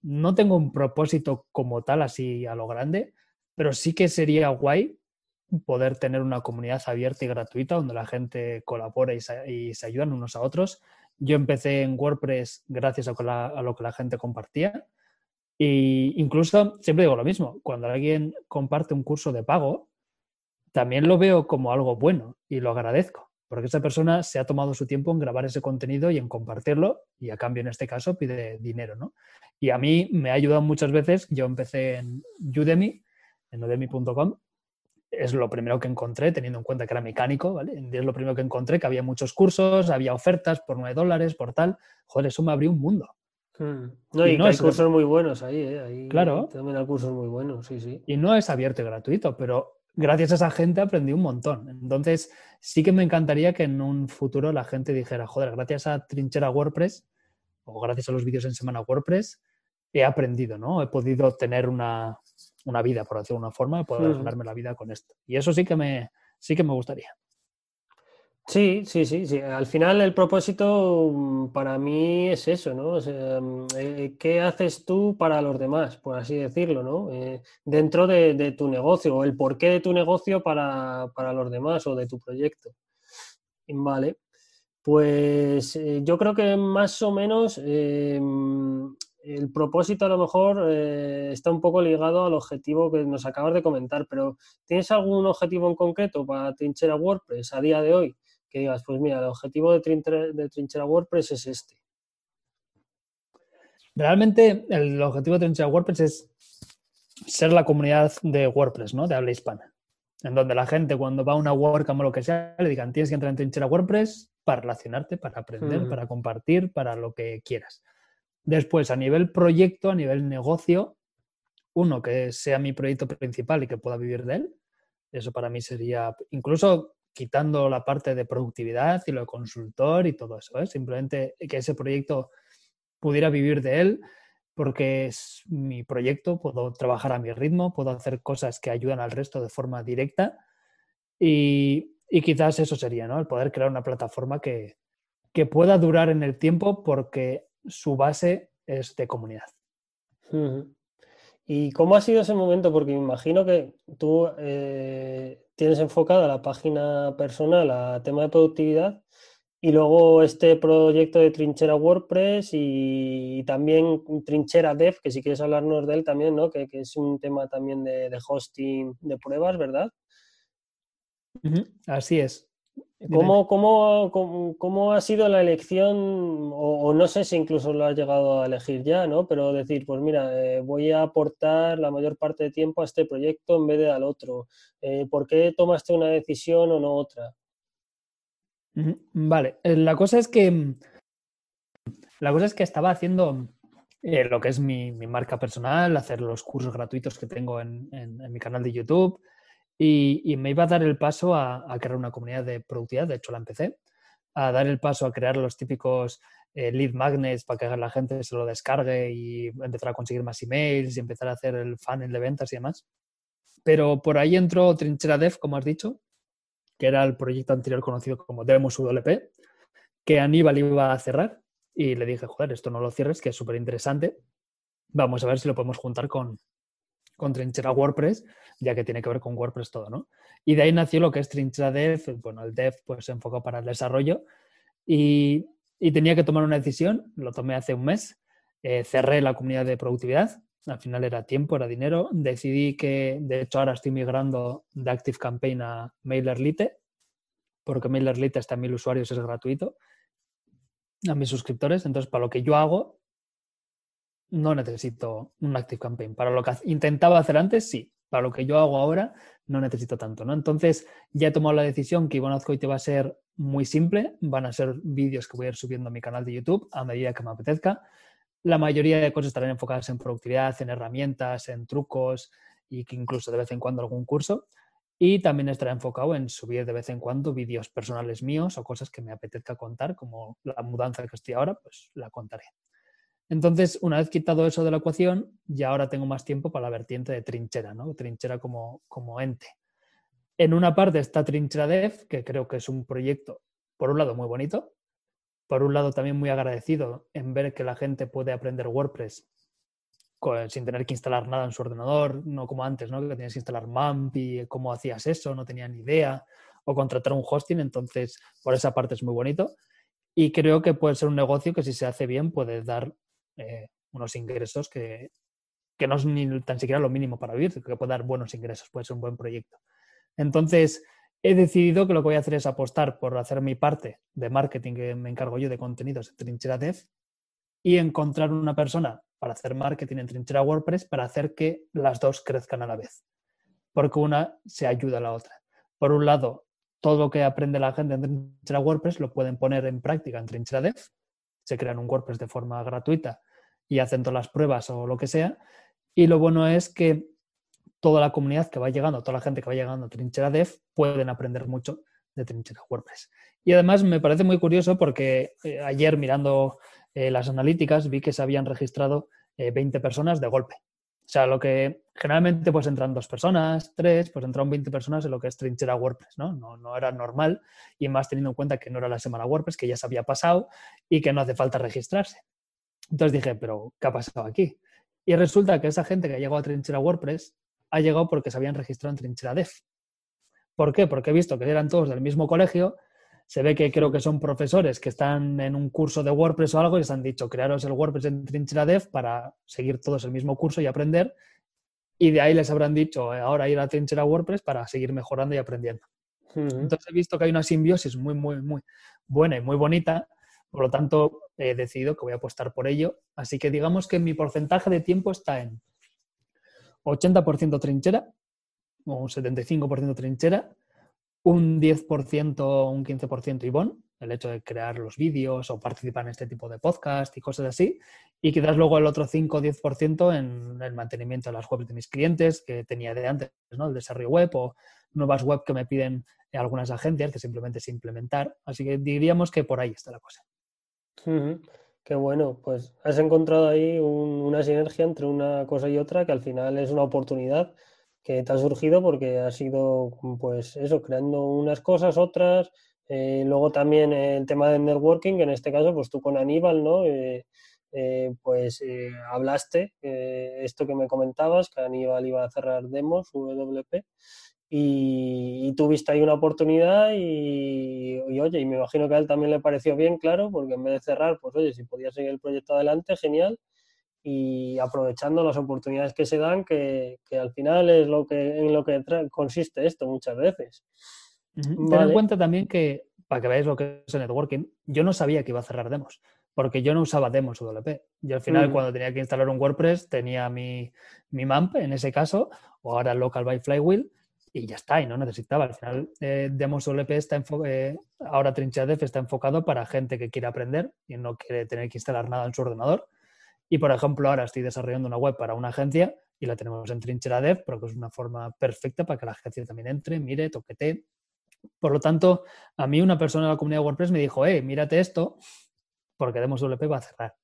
No tengo un propósito como tal así a lo grande, pero sí que sería guay poder tener una comunidad abierta y gratuita donde la gente colabora y se, y se ayudan unos a otros. Yo empecé en WordPress gracias a, lo que la gente compartía. Y incluso siempre digo lo mismo, cuando alguien comparte un curso de pago, también lo veo como algo bueno y lo agradezco, porque esa persona se ha tomado su tiempo en grabar ese contenido y en compartirlo y a cambio en este caso pide dinero, ¿no? Y a mí me ha ayudado muchas veces, yo empecé en Udemy, en udemy.com, es lo primero que encontré, teniendo en cuenta que era mecánico, ¿vale? Es lo primero que encontré, que había muchos cursos, había ofertas por 9 dólares, por tal. Joder, eso me abrió un mundo. Hmm. No, y, no hay cursos muy buenos ahí, ¿eh? Ahí claro. También hay cursos muy buenos, sí, sí. Y no es abierto y gratuito, pero gracias a esa gente aprendí un montón. Entonces, sí que me encantaría que en un futuro la gente dijera, joder, gracias a Trinchera WordPress o gracias a los vídeos en semana WordPress, he aprendido, ¿no? He podido tener una, una vida, por decirlo de una forma, poder ganarme la vida con esto. Y eso sí que me, sí que me gustaría. Sí, sí, sí, sí. Al final el propósito mm, para mí es eso, ¿no? Mm, eh, ¿Qué haces tú para los demás, por así decirlo, ¿no? Eh, dentro de, tu negocio o el porqué de tu negocio para, los demás o de tu proyecto. Vale. Pues eh, yo creo que más o menos mm, el propósito a lo mejor está un poco ligado al objetivo que nos acabas de comentar, pero ¿tienes algún objetivo en concreto para Trinchera WordPress a día de hoy? que digas, pues mira, el objetivo de trinchera, WordPress es este. Realmente el objetivo de Trinchera WordPress es ser la comunidad de WordPress, ¿no? De habla hispana. En donde la gente cuando va a una WordCamp o lo que sea, le digan, tienes que entrar en Trinchera WordPress para relacionarte, para aprender, para compartir, para lo que quieras. Después, a nivel proyecto, a nivel negocio, uno, que sea mi proyecto principal y que pueda vivir de él. Eso para mí sería, incluso quitando la parte de productividad y lo de consultor y todo eso. ¿eh? Simplemente que ese proyecto pudiera vivir de él porque es mi proyecto, puedo trabajar a mi ritmo, puedo hacer cosas que ayudan al resto de forma directa y, quizás eso sería, ¿no? El poder crear una plataforma que, que, pueda durar en el tiempo porque su base es de comunidad. ¿Y cómo ha sido ese momento? Porque me imagino que tú eh, tienes enfocada la página personal a tema de productividad y luego este proyecto de trinchera WordPress y, también trinchera Dev, que si quieres hablarnos de él también, ¿no? Que, es un tema también de, hosting de pruebas, ¿verdad? Así es. ¿Cómo, cómo, cómo, ha sido la elección, o, no sé si incluso lo has llegado a elegir ya, ¿no? Pero decir, pues mira, eh, voy a aportar la mayor parte de tiempo a este proyecto en vez de al otro. Eh, ¿Por qué tomaste una decisión o no otra? Vale, eh, la cosa es que la cosa es que estaba haciendo lo que es mi, marca personal, hacer los cursos gratuitos que tengo en mi canal de YouTube y, me iba a dar el paso a, crear una comunidad de productividad, de hecho la empecé, a dar el paso a crear los típicos eh, lead magnets para que la gente se lo descargue y empezar a conseguir más emails y empezar a hacer el funnel de ventas y demás. Pero por ahí entró Trinchera Dev, como has dicho, que era el proyecto anterior conocido como Demos WP, que Aníbal iba a cerrar y le dije, joder, esto no lo cierres, que es súper interesante. Vamos a ver si lo podemos juntar con, con Trinchera WordPress, ya que tiene que ver con WordPress todo, ¿no? Y de ahí nació lo que es Trinchera Dev, bueno, el Dev pues se enfocó para el desarrollo y, tenía que tomar una decisión, lo tomé hace un mes, eh, cerré la comunidad de productividad, al final era tiempo, era dinero, decidí que, de hecho ahora estoy migrando de Active Campaign a MailerLite, porque MailerLite en mil usuarios, es gratuito, a mis suscriptores, entonces para lo que yo hago no necesito un Active Campaign. Para lo que intentaba hacer antes, sí. Para lo que yo hago ahora, no necesito tanto, ¿no? Entonces, ya he tomado la decisión que Iván te va a ser muy simple. Van a ser vídeos que voy a ir subiendo a mi canal de YouTube a medida que me apetezca. La mayoría de cosas estarán enfocadas en productividad, en herramientas, en trucos y que incluso de vez en cuando algún curso. Y también estará enfocado en subir de vez en cuando vídeos personales míos o cosas que me apetezca contar, como la mudanza que estoy ahora, pues la contaré. Entonces, una vez quitado eso de la ecuación, ya ahora tengo más tiempo para la vertiente de trinchera, ¿no? Trinchera como, como ente. En una parte está Trinchera Dev, que creo que es un proyecto, por un lado, muy bonito, por un lado también muy agradecido en ver que la gente puede aprender WordPress sin tener que instalar nada en su ordenador, no como antes, ¿no? que tenías que instalar MAMP y cómo hacías eso, no tenía ni idea, o contratar un hosting, entonces por esa parte es muy bonito. Y creo que puede ser un negocio que si se hace bien puede dar eh, unos ingresos que, que no es ni tan siquiera lo mínimo para vivir, que puede dar buenos ingresos, puede ser un buen proyecto. Entonces, he decidido que lo que voy a hacer es apostar por hacer mi parte de marketing que me encargo yo de contenidos en Trinchera Dev y encontrar una persona para hacer marketing en Trinchera WordPress para hacer que las dos crezcan a la vez. Porque una se ayuda a la otra. Por un lado, todo lo que aprende la gente en Trinchera WordPress lo pueden poner en práctica en Trinchera Dev. Se crean un WordPress de forma gratuita y hacen todas las pruebas o lo que sea. Y lo bueno es que toda la comunidad que va llegando, toda la gente que va llegando a Trinchera Dev, pueden aprender mucho de Trinchera WordPress. Y además me parece muy curioso porque eh, ayer mirando eh, las analíticas vi que se habían registrado 20 eh, personas de golpe. O sea, lo que generalmente pues entran dos personas, tres, pues entraron 20 personas en lo que es Trinchera WordPress, ¿no? ¿no? No era normal y más teniendo en cuenta que no era la semana WordPress, que ya se había pasado y que no hace falta registrarse. Entonces dije, pero ¿qué ha pasado aquí? Y resulta que esa gente que ha llegado a Trinchera WordPress ha llegado porque se habían registrado en Trinchera Dev. ¿Por qué? Porque he visto que eran todos del mismo colegio. Se ve que creo que son profesores que están en un curso de WordPress o algo y les han dicho crearos el WordPress en Trinchera Dev para seguir todos el mismo curso y aprender. Y de ahí les habrán dicho eh, ahora ir a Trinchera WordPress para seguir mejorando y aprendiendo. Entonces he visto que hay una simbiosis muy, muy, muy buena y muy bonita. Por lo tanto, he decidido que voy a apostar por ello. Así que digamos que mi porcentaje de tiempo está en 80% trinchera, o un 75% trinchera, un 10%, un 15% Ivonne, el hecho de crear los vídeos o participar en este tipo de podcast y cosas así, y quizás luego el otro 5 o 10% en el mantenimiento de las webs de mis clientes que tenía de antes, ¿no? el desarrollo web o nuevas web que me piden algunas agencias que simplemente es implementar. Así que diríamos que por ahí está la cosa. Qué bueno, pues has encontrado ahí una sinergia entre una cosa y otra que al final es una oportunidad que te ha surgido porque has ido, pues eso, creando unas cosas, otras. Eh, luego también el tema del networking, en este caso, pues tú con Aníbal, ¿no? Eh, eh, pues hablaste esto que me comentabas, que Aníbal iba a cerrar demos, WP, y, tuviste ahí una oportunidad y, oye, y me imagino que a él también le pareció bien, claro, porque en vez de cerrar, pues oye, si podía seguir el proyecto adelante, genial, y aprovechando las oportunidades que se dan, que, al final es lo que, en lo que consiste esto muchas veces. Ten en cuenta también que, para que veáis lo que es el networking, yo no sabía que iba a cerrar demos, porque yo no usaba demos WP. Yo al final, cuando tenía que instalar un WordPress, tenía mi, mi MAMP en ese caso, o ahora Local by Flywheel, y ya está, y no necesitaba. Al final, eh, Demos WP está eh, ahora Trinchera Dev está enfocado para gente que quiere aprender y no quiere tener que instalar nada en su ordenador. Y por ejemplo, ahora estoy desarrollando una web para una agencia y la tenemos en Trinchera Dev, porque es una forma perfecta para que la agencia también entre, mire, toquete. Por lo tanto, a mí una persona de la comunidad WordPress me dijo, eh, mírate esto, porque Demos WP va a cerrar.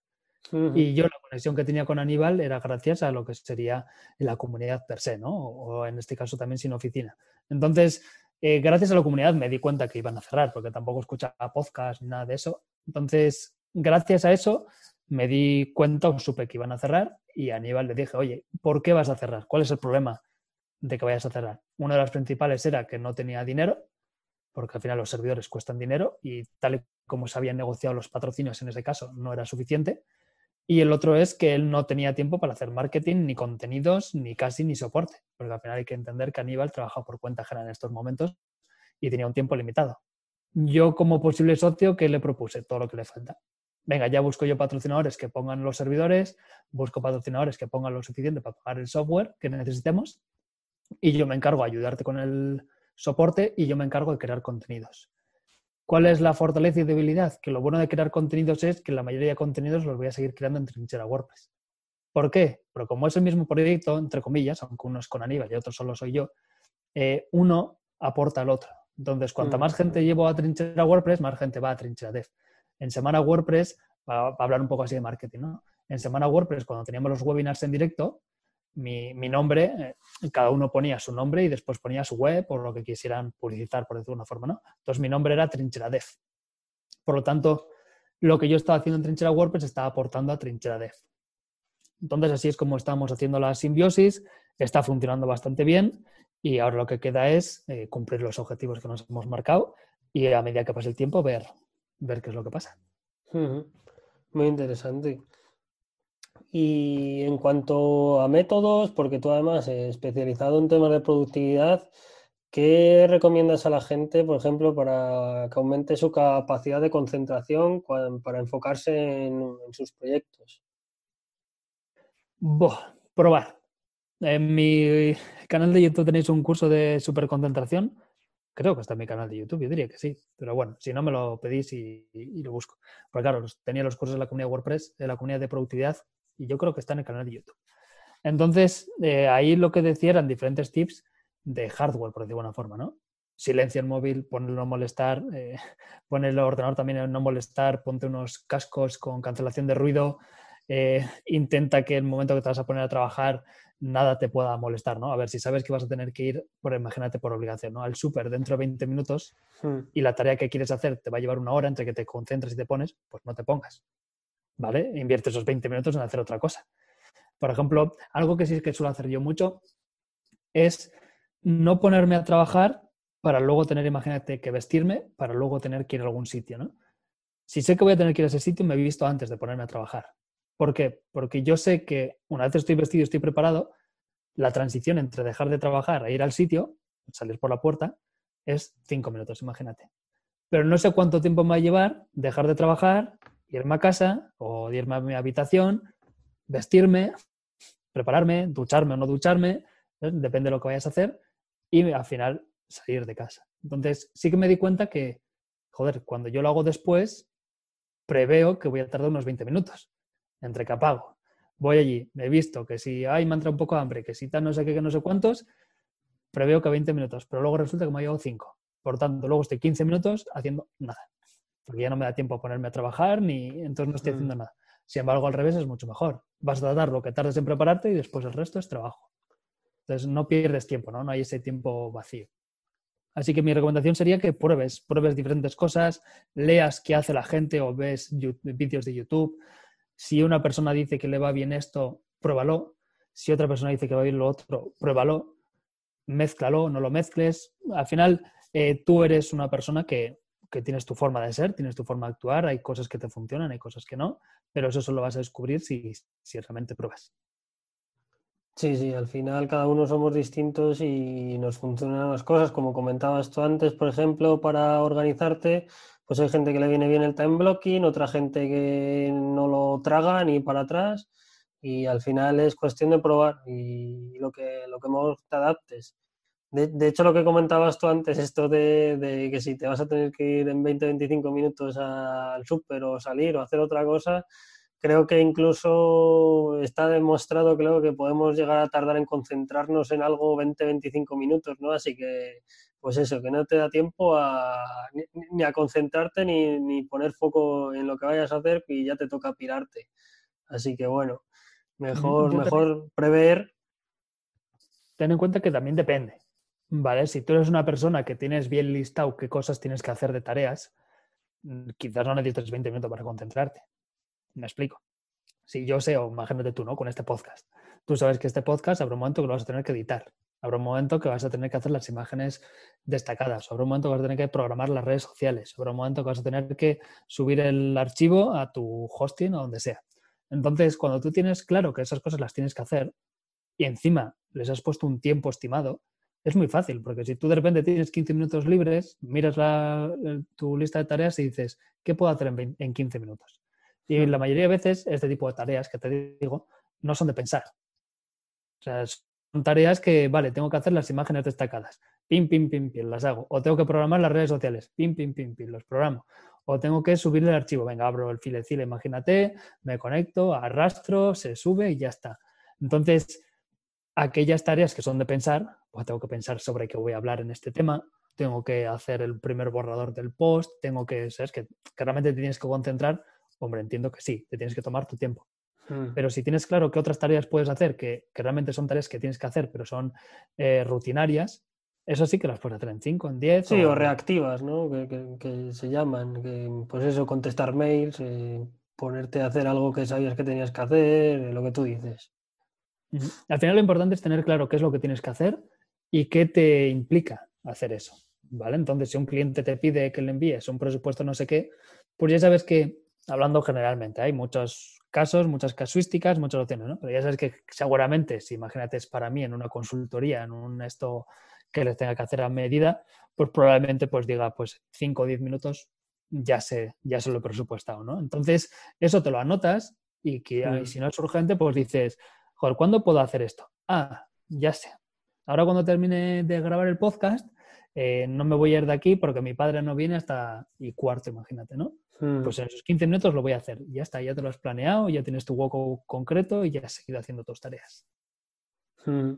Y yo la conexión que tenía con Aníbal era gracias a lo que sería la comunidad per se, ¿no? O en este caso también sin oficina. Entonces, eh, gracias a la comunidad me di cuenta que iban a cerrar, porque tampoco escuchaba podcast ni nada de eso. Entonces, gracias a eso me di cuenta o supe que iban a cerrar y a Aníbal le dije, oye, ¿por qué vas a cerrar? ¿Cuál es el problema de que vayas a cerrar? Una de las principales era que no tenía dinero, porque al final los servidores cuestan dinero y tal y como se habían negociado los patrocinios en ese caso no era suficiente. Y el otro es que él no tenía tiempo para hacer marketing, ni contenidos, ni casi ni soporte, porque al final hay que entender que Aníbal trabaja por cuenta ajena en estos momentos y tenía un tiempo limitado. Yo como posible socio, ¿qué le propuse? Todo lo que le falta. Venga, ya busco yo patrocinadores que pongan los servidores, busco patrocinadores que pongan lo suficiente para pagar el software que necesitemos y yo me encargo de ayudarte con el soporte y yo me encargo de crear contenidos. ¿Cuál es la fortaleza y debilidad? Que lo bueno de crear contenidos es que la mayoría de contenidos los voy a seguir creando en trinchera WordPress. ¿Por qué? Porque como es el mismo proyecto, entre comillas, aunque uno es con Aníbal y otro solo soy yo, eh, uno aporta al otro. Entonces, cuanta mm. más gente llevo a trinchera WordPress, más gente va a trinchera Dev. En Semana WordPress, para hablar un poco así de marketing, ¿no? En Semana WordPress, cuando teníamos los webinars en directo, mi, nombre, eh, cada uno ponía su nombre y después ponía su web o lo que quisieran publicitar, por decirlo de una forma, ¿no? Entonces mi nombre era Trinchera Dev. Por lo tanto, lo que yo estaba haciendo en Trinchera WordPress estaba aportando a Trinchera Dev. Entonces, así es como estamos haciendo la simbiosis, está funcionando bastante bien y ahora lo que queda es eh, cumplir los objetivos que nos hemos marcado y a medida que pase el tiempo ver, ver qué es lo que pasa. Muy interesante. Y en cuanto a métodos, porque tú además especializado en temas de productividad, ¿qué recomiendas a la gente, por ejemplo, para que aumente su capacidad de concentración para enfocarse en, sus proyectos? probar. En mi canal de YouTube tenéis un curso de superconcentración. Creo que está en mi canal de YouTube, yo diría que sí. Pero bueno, si no me lo pedís y, lo busco. Porque claro, tenía los cursos de la comunidad WordPress, de la comunidad de productividad, y yo creo que está en el canal de YouTube. Entonces, eh, ahí lo que decía eran diferentes tips de hardware, por decirlo de alguna forma, ¿no? Silencia el móvil, ponlo no molestar, eh, <laughs> pon el ordenador también en no molestar, ponte unos cascos con cancelación de ruido, eh, intenta que el momento que te vas a poner a trabajar nada te pueda molestar, ¿no? A ver, si sabes que vas a tener que ir, por imagínate por obligación, ¿no? Al súper dentro de 20 minutos hmm. y la tarea que quieres hacer te va a llevar una hora entre que te concentres y te pones, pues no te pongas. ¿Vale? Invierte esos 20 minutos en hacer otra cosa. Por ejemplo, algo que sí que suelo hacer yo mucho es no ponerme a trabajar para luego tener, imagínate, que vestirme, para luego tener que ir a algún sitio, ¿no? Si sé que voy a tener que ir a ese sitio, me he visto antes de ponerme a trabajar. ¿Por qué? Porque yo sé que una vez estoy vestido, estoy preparado, la transición entre dejar de trabajar e ir al sitio, salir por la puerta, es cinco minutos, imagínate. Pero no sé cuánto tiempo me va a llevar dejar de trabajar, irme a casa o irme a mi habitación, vestirme, prepararme, ducharme o no ducharme, ¿eh? depende de lo que vayas a hacer, y al final salir de casa. Entonces, sí que me di cuenta que, joder, cuando yo lo hago después, preveo que voy a tardar unos 20 minutos entre que apago. Voy allí, me he visto que si, ay, me entra un poco de hambre, que si tal no sé qué, que no sé cuántos, preveo que 20 minutos, pero luego resulta que me ha llevado 5. Por tanto, luego estoy 15 minutos haciendo nada porque ya no me da tiempo a ponerme a trabajar, ni entonces no estoy mm. haciendo nada. Sin embargo, al revés es mucho mejor. Vas a dar lo que tardes en prepararte y después el resto es trabajo. Entonces no pierdes tiempo, ¿no? No hay ese tiempo vacío. Así que mi recomendación sería que pruebes, pruebes diferentes cosas, leas qué hace la gente o ves vídeos de YouTube. Si una persona dice que le va bien esto, pruébalo. Si otra persona dice que va bien lo otro, pruébalo. Mézclalo, no lo mezcles. Al final, eh, tú eres una persona que que tienes tu forma de ser, tienes tu forma de actuar, hay cosas que te funcionan, hay cosas que no, pero eso solo vas a descubrir si, si realmente pruebas. Sí, sí, al final cada uno somos distintos y nos funcionan las cosas, como comentabas tú antes, por ejemplo, para organizarte, pues hay gente que le viene bien el time blocking, otra gente que no lo traga ni para atrás y al final es cuestión de probar y lo que, lo que mejor te adaptes. De, hecho, lo que comentabas tú antes, esto de, que si te vas a tener que ir en 20-25 minutos al súper o salir o hacer otra cosa, creo que incluso está demostrado, creo que podemos llegar a tardar en concentrarnos en algo 20-25 minutos, ¿no? Así que, pues eso, que no te da tiempo a, ni, a concentrarte ni, ni, poner foco en lo que vayas a hacer y ya te toca pirarte. Así que bueno, mejor, mejor prever. Ten en cuenta que también depende. ¿Vale? Si tú eres una persona que tienes bien listado qué cosas tienes que hacer de tareas, mm, quizás no necesites 20 minutos para concentrarte. Me explico. Si yo sé, o imagínate tú, ¿no? Con este podcast. Tú sabes que este podcast habrá un momento que lo vas a tener que editar. Habrá un momento que vas a tener que hacer las imágenes destacadas. Habrá un momento que vas a tener que programar las redes sociales. Habrá un momento que vas a tener que subir el archivo a tu hosting o donde sea. Entonces, cuando tú tienes claro que esas cosas las tienes que hacer y encima les has puesto un tiempo estimado, es muy fácil, porque si tú de repente tienes 15 minutos libres, miras tu lista de tareas y dices, ¿qué puedo hacer en, en 15 minutos? Y la mayoría de veces este tipo de tareas que te digo no son de pensar. O sea, son tareas que, vale, tengo que hacer las imágenes destacadas. Pim, pim, pim, pim, las hago. O tengo que programar las redes sociales. Pim, pim, pim, pim, los programo. O tengo que subir el archivo. Venga, abro el filecil, imagínate, me conecto, arrastro, se sube y ya está. Entonces, aquellas tareas que son de pensar, pues tengo que pensar sobre qué voy a hablar en este tema, tengo que hacer el primer borrador del post, tengo que, ¿sabes? Que, realmente te tienes que concentrar, hombre, entiendo que sí, te tienes que tomar tu tiempo. Hmm. Pero si tienes claro qué otras tareas puedes hacer, que, realmente son tareas que tienes que hacer, pero son eh, rutinarias, eso sí que las puedes hacer en 5, en 10. Sí, o, reactivas, ¿no? Que, se llaman. Que, pues eso, contestar mails. Eh, ponerte a hacer algo que sabías que tenías que hacer, lo que tú dices. Al final lo importante es tener claro qué es lo que tienes que hacer y qué te implica hacer eso. ¿Vale? Entonces, si un cliente te pide que le envíes un presupuesto no sé qué, pues ya sabes que, hablando generalmente, hay muchos casos, muchas casuísticas, muchas opciones, ¿no? Pero ya sabes que seguramente, si imagínate es para mí en una consultoría, en un esto que les tenga que hacer a medida, pues probablemente pues diga, pues 5 o 10 minutos ya se, ya se lo he presupuestado, ¿no? Entonces, eso te lo anotas y que mm. si no es urgente, pues dices, joder, ¿cuándo puedo hacer esto? Ah, ya sé. Ahora cuando termine de grabar el podcast, eh, no me voy a ir de aquí porque mi padre no viene hasta y cuarto, imagínate, ¿no? Hmm. Pues en esos 15 minutos lo voy a hacer. Ya está, ya te lo has planeado, ya tienes tu hueco concreto y ya has seguido haciendo tus tareas. Hmm.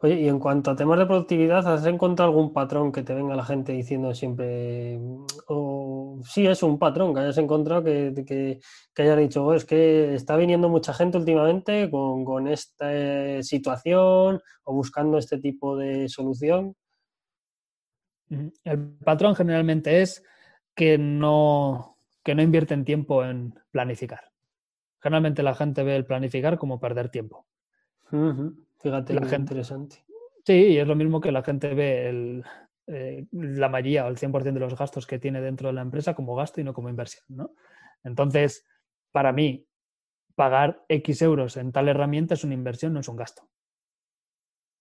Oye, y en cuanto a temas de productividad, ¿has encontrado algún patrón que te venga la gente diciendo siempre, o sí es un patrón que hayas encontrado que, que, que hayas dicho, oh, es que está viniendo mucha gente últimamente con, con esta situación o buscando este tipo de solución? El patrón generalmente es que no, que no invierten tiempo en planificar. Generalmente la gente ve el planificar como perder tiempo. Fíjate, la gente, interesante. Sí, y es lo mismo que la gente ve eh, la mayoría o el 100% de los gastos que tiene dentro de la empresa como gasto y no como inversión. ¿no? Entonces, para mí, pagar X euros en tal herramienta es una inversión, no es un gasto.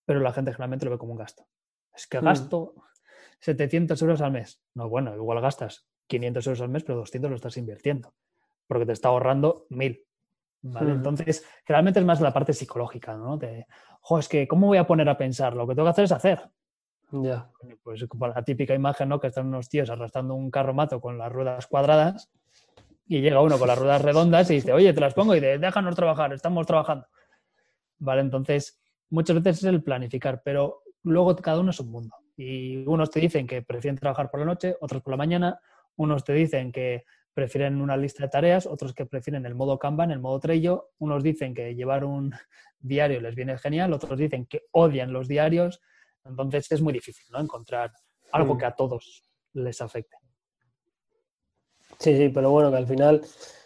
Pero la gente generalmente lo ve como un gasto. Es que mm. gasto 700 euros al mes. No, bueno, igual gastas 500 euros al mes, pero 200 lo estás invirtiendo, porque te está ahorrando 1000. ¿vale? Entonces, realmente es más la parte psicológica, ¿no? De, jo, es que, ¿cómo voy a poner a pensar? Lo que tengo que hacer es hacer. Ya. Pues la típica imagen, ¿no? Que están unos tíos arrastrando un carro mato con las ruedas cuadradas y llega uno con las ruedas redondas y dice, oye, te las pongo y dice, déjanos trabajar, estamos trabajando. Vale, entonces, muchas veces es el planificar, pero luego cada uno es un mundo. Y unos te dicen que prefieren trabajar por la noche, otros por la mañana, unos te dicen que prefieren una lista de tareas, otros que prefieren el modo Kanban, el modo Trello, unos dicen que llevar un <laughs> diario les viene genial, otros dicen que odian los diarios, entonces es muy difícil ¿no? encontrar algo que a todos les afecte. Sí, sí, pero bueno, que al final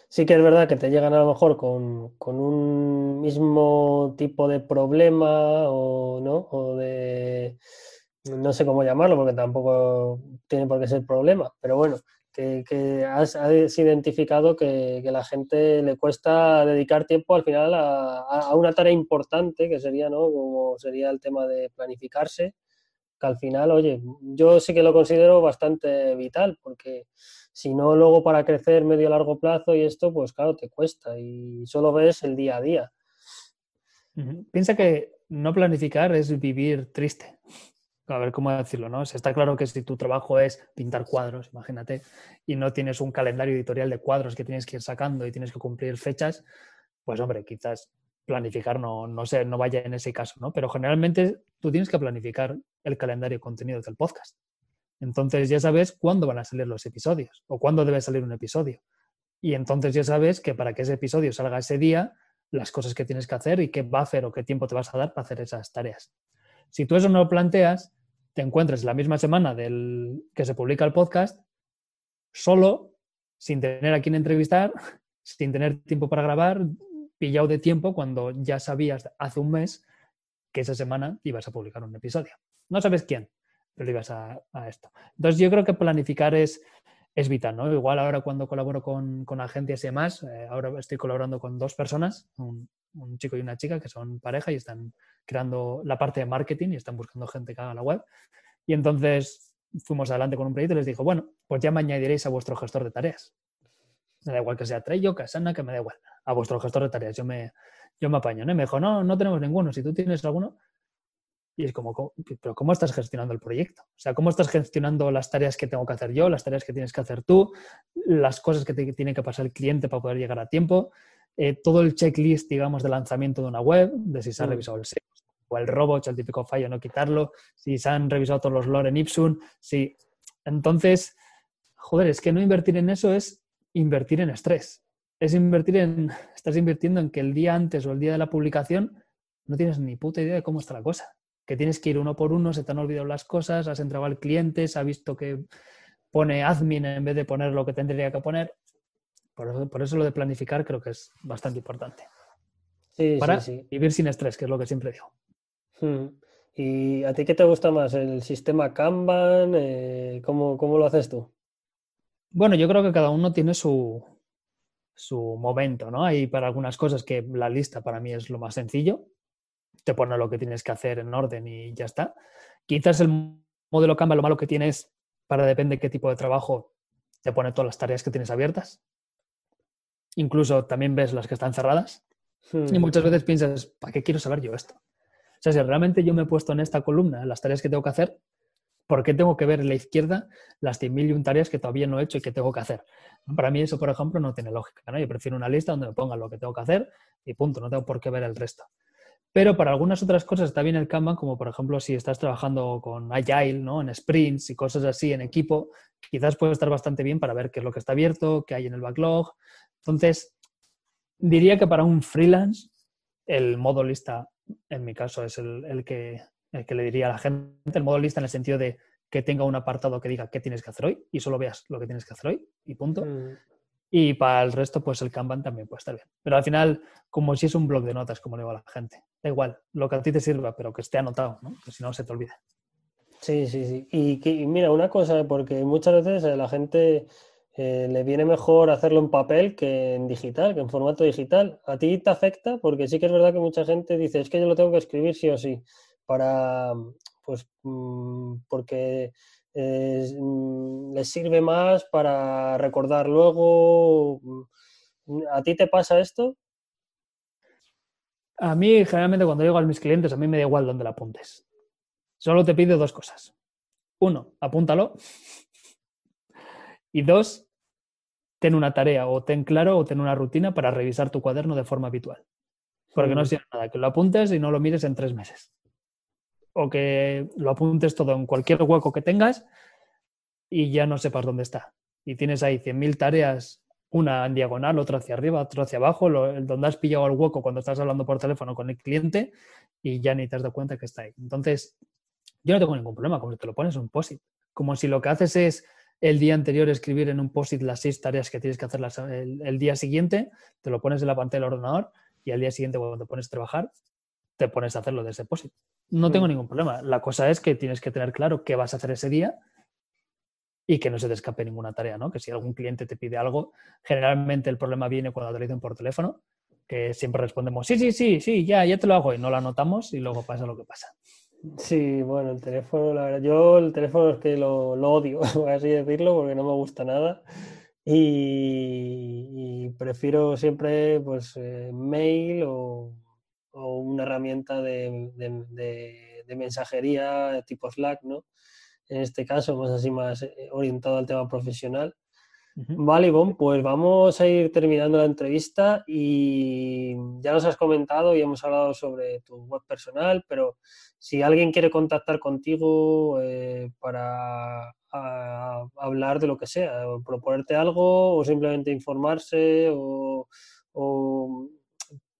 sí que es verdad que te llegan a lo mejor con, con un mismo tipo de problema o, ¿no? o de no sé cómo llamarlo porque tampoco tiene por qué ser problema, pero bueno, que, has, identificado que, que, la gente le cuesta dedicar tiempo al final a, una tarea importante que sería, ¿no? Sería el tema de planificarse, que al final, oye, yo sí que lo considero bastante vital porque si no, luego para crecer medio largo plazo y esto, pues claro, te cuesta y solo ves el día a día. Piensa que no planificar es vivir triste a ver cómo decirlo, ¿no? está claro que si tu trabajo es pintar cuadros, imagínate, y no tienes un calendario editorial de cuadros que tienes que ir sacando y tienes que cumplir fechas, pues hombre, quizás planificar no, no, sé, no vaya en ese caso, ¿no? Pero generalmente tú tienes que planificar el calendario de del podcast. Entonces ya sabes cuándo van a salir los episodios o cuándo debe salir un episodio. Y entonces ya sabes que para que ese episodio salga ese día, las cosas que tienes que hacer y qué buffer o qué tiempo te vas a dar para hacer esas tareas. Si tú eso no lo planteas, te encuentres la misma semana del que se publica el podcast, solo, sin tener a quien entrevistar, <laughs> sin tener tiempo para grabar, pillado de tiempo cuando ya sabías hace un mes que esa semana ibas a publicar un episodio. No sabes quién, pero ibas a, esto. Entonces yo creo que planificar es, es vital, ¿no? Igual ahora cuando colaboro con, con agencias y demás, eh, ahora estoy colaborando con dos personas, un chico y una chica que son pareja y están creando la parte de marketing y están buscando gente que haga la web. Y entonces fuimos adelante con un proyecto y les dijo, bueno, pues ya me añadiréis a vuestro gestor de tareas. Me da igual que sea Trello, Casana, que me da igual. A vuestro gestor de tareas, yo me, yo me apaño. ¿no? Y me dijo, no, no tenemos ninguno. Si tú tienes alguno. Y es como, pero ¿cómo estás gestionando el proyecto? O sea, ¿cómo estás gestionando las tareas que tengo que hacer yo, las tareas que tienes que hacer tú, las cosas que tiene que pasar el cliente para poder llegar a tiempo? Eh, todo el checklist, digamos, de lanzamiento de una web, de si se ha mm. revisado el SEO o el robot, el típico fallo, no quitarlo, si se han revisado todos los lore en Ipsum, si... Entonces, joder, es que no invertir en eso es invertir en estrés. Es invertir en, <laughs> estás invirtiendo en que el día antes o el día de la publicación no tienes ni puta idea de cómo está la cosa. Que tienes que ir uno por uno, se te han olvidado las cosas, has entregado al cliente, se ha visto que pone admin en vez de poner lo que tendría que poner Por eso, lo de planificar creo que es bastante importante. Sí, para sí, sí. vivir sin estrés, que es lo que siempre digo. Hmm. ¿Y a ti qué te gusta más? ¿El sistema Kanban? Eh, ¿cómo, ¿Cómo lo haces tú? Bueno, yo creo que cada uno tiene su, su momento, ¿no? Hay para algunas cosas que la lista para mí es lo más sencillo. Te pone lo que tienes que hacer en orden y ya está. Quizás el modelo Kanban lo malo que tienes para depende de qué tipo de trabajo te pone todas las tareas que tienes abiertas. Incluso también ves las que están cerradas. Y Hmm. muchas veces piensas, ¿para qué quiero saber yo esto? O sea, si realmente yo me he puesto en esta columna las tareas que tengo que hacer, ¿por qué tengo que ver en la izquierda las 100.000 y un tareas que todavía no he hecho y que tengo que hacer? Para mí eso, por ejemplo, no tiene lógica. ¿no? Yo prefiero una lista donde me ponga lo que tengo que hacer y punto, no tengo por qué ver el resto. Pero para algunas otras cosas está bien el Kanban, como por ejemplo si estás trabajando con Agile, ¿no? en sprints y cosas así en equipo, quizás puede estar bastante bien para ver qué es lo que está abierto, qué hay en el backlog. Entonces, diría que para un freelance el modo lista, en mi caso, es el, que, le diría a la gente, el modo lista en el sentido de que tenga un apartado que diga qué tienes que hacer hoy y solo veas lo que tienes que hacer hoy y punto. Hmm. Y para el resto, pues el Kanban también puede estar bien. Pero al final, como si es un blog de notas, como le digo a la gente, da igual, lo que a ti te sirva, pero que esté anotado, ¿no? que si no se te olvida. Sí, sí, sí. Y, mira, una cosa, porque muchas veces a la gente eh, le viene mejor hacerlo en papel que en digital, que en formato digital. ¿A ti te afecta? Porque sí que es verdad que mucha gente dice, es que yo lo tengo que escribir sí o sí, para, pues, mm, porque eh, mm, les sirve más para recordar luego. Mm, ¿A ti te pasa esto? A mí, generalmente, cuando digo a mis clientes, a mí me da igual dónde la apuntes. Solo te pido dos cosas. Uno, apúntalo. Y dos, ten una tarea o ten claro o ten una rutina para revisar tu cuaderno de forma habitual. Porque no sirve nada que lo apuntes y no lo mires en tres meses. O que lo apuntes todo en cualquier hueco que tengas y ya no sepas dónde está. Y tienes ahí 100.000 tareas, una en diagonal, otra hacia arriba, otra hacia abajo, lo, donde has pillado el hueco cuando estás hablando por teléfono con el cliente y ya ni te has dado cuenta que está ahí. Entonces, yo no tengo ningún problema, como te lo pones en un POSIT. Como si lo que haces es el día anterior escribir en un POSIT las seis tareas que tienes que hacer el, el día siguiente, te lo pones en la pantalla del ordenador y al día siguiente cuando te pones a trabajar, te pones a hacerlo de ese POSIT. No tengo Mm. ningún problema. La cosa es que tienes que tener claro qué vas a hacer ese día y que no se te escape ninguna tarea, ¿no? Que si algún cliente te pide algo, generalmente el problema viene cuando te lo dicen por teléfono, que siempre respondemos, sí, sí, sí, sí, ya, ya te lo hago y no lo anotamos y luego pasa lo que pasa. Sí, bueno, el teléfono, la verdad, yo el teléfono es que lo, lo odio, <laughs> por así decirlo, porque no me gusta nada. Y, y prefiero siempre pues eh, mail o, o una herramienta de, de- de- de mensajería tipo Slack, ¿no? En este caso, más así más eh, orientado al tema profesional. Vale, Ivonne, pues vamos a ir terminando la entrevista y ya nos has comentado y hemos hablado sobre tu web personal, pero si alguien quiere contactar contigo eh, para a- hablar de lo que sea, o proponerte algo o simplemente informarse o, o,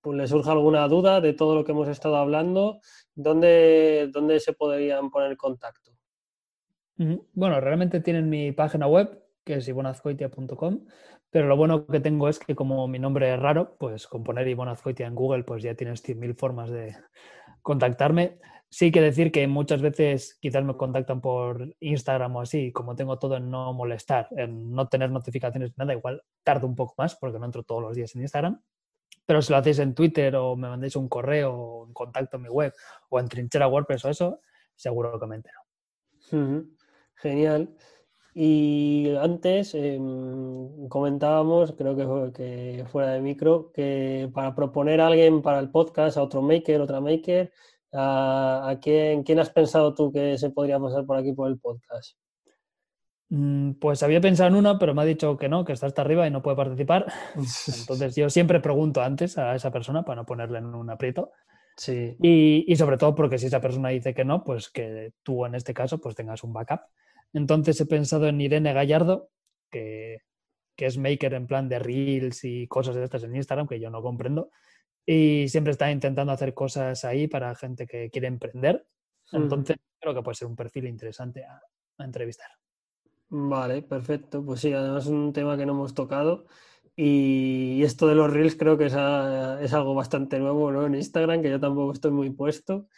pues, le surja alguna duda de todo lo que hemos estado hablando, ¿dónde, dónde se podrían poner en contacto? Bueno, realmente tienen mi página web, que es ibonazcoitia.com, pero lo bueno que tengo es que como mi nombre es raro, pues con poner Ivonne Azcoitia en Google, pues ya tienes 100.000 formas de contactarme. Sí que decir que muchas veces quizás me contactan por Instagram o así, como tengo todo en no molestar, en no tener notificaciones, nada, igual tardo un poco más porque no entro todos los días en Instagram. Pero si lo hacéis en Twitter o me mandéis un correo o en contacto en mi web o en trinchera WordPress o eso, seguro que me entero. Genial. Y antes em, comentábamos, creo que, que fuera de micro, que para proponer a alguien para el podcast, a otro maker, otra maker, ¿a, a quién, quién has pensado tú que se podría pasar por aquí por el podcast? Mm, Pues había pensado en uno, pero me ha dicho que no, que está hasta arriba y no puede participar. <laughs> Entonces yo siempre pregunto antes a esa persona para no ponerle en un aprieto. Sí, Y, y sobre todo porque si esa persona dice que no, pues que tú en este caso pues tengas un backup. Entonces he pensado en Irene Gallardo, que, que es maker en plan de reels y cosas de estas en Instagram, que yo no comprendo. Y siempre está intentando hacer cosas ahí para gente que quiere emprender. Ujú. Entonces creo que puede ser un perfil interesante a, a entrevistar. Vale, perfecto. Pues sí, además es un tema que no hemos tocado Y esto de los reels creo que es, es algo bastante nuevo ¿no? en Instagram, que yo tampoco estoy muy puesto,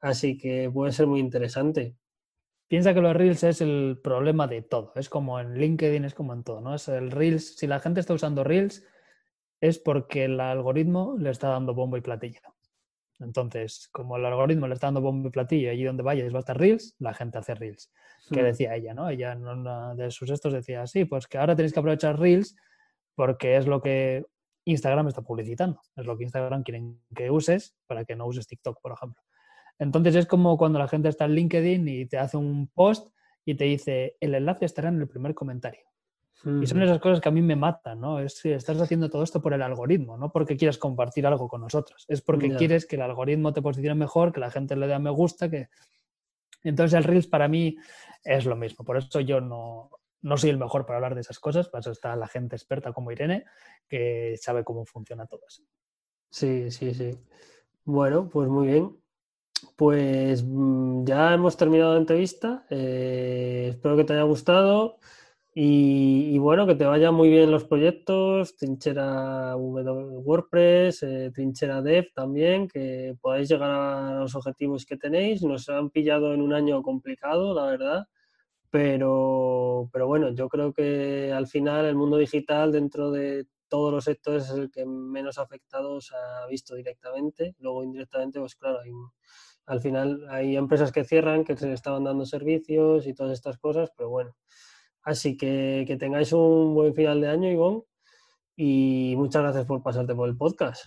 así que puede ser muy interesante. Piensa que los reels es el problema de todo, es como en LinkedIn, es como en todo, ¿no? Es el reels, si la gente está usando reels, es porque el algoritmo le está dando bombo y platillo. Entonces, como el algoritmo le está dando bombo y platillo, allí donde vayas va a estar Reels, la gente hace Reels. Que hmm. decía ella, ¿no? Ella en uno de sus estos decía, sí, pues que ahora tenéis que aprovechar Reels porque es lo que Instagram está publicitando. Es lo que Instagram quieren que uses para que no uses TikTok, por ejemplo. Entonces es como cuando la gente está en LinkedIn y te hace un post y te dice, el enlace estará en el primer comentario. Y son esas cosas que a mí me matan, ¿no? Es que estás haciendo todo esto por el algoritmo, no porque quieras compartir algo con nosotros. Es porque quieres que el algoritmo te posicione mejor, que la gente le dé a me gusta, que... Entonces el Reels para mí es lo mismo. Por eso yo no, no soy el mejor para hablar de esas cosas, para eso está la gente experta como Irene, que sabe cómo funciona todo eso. Sí, sí, sí. Bueno, pues muy bien. Pues mm, ya hemos terminado la entrevista. Eh, espero que te haya gustado. Y, bueno, que te vayan muy bien los proyectos, Trinchera WordPress, eh, Trinchera Dev también, que podáis llegar a los objetivos que tenéis. Nos han pillado en un año complicado, la verdad, pero, pero bueno, yo creo que al final el mundo digital dentro de todos los sectores es el que menos afectados ha visto directamente. Luego indirectamente, pues claro, al final hay empresas que cierran, que se estaban dando servicios y todas estas cosas, pero bueno Así que que tengáis un buen final de año, Ivonne, y muchas gracias por pasarte por el podcast.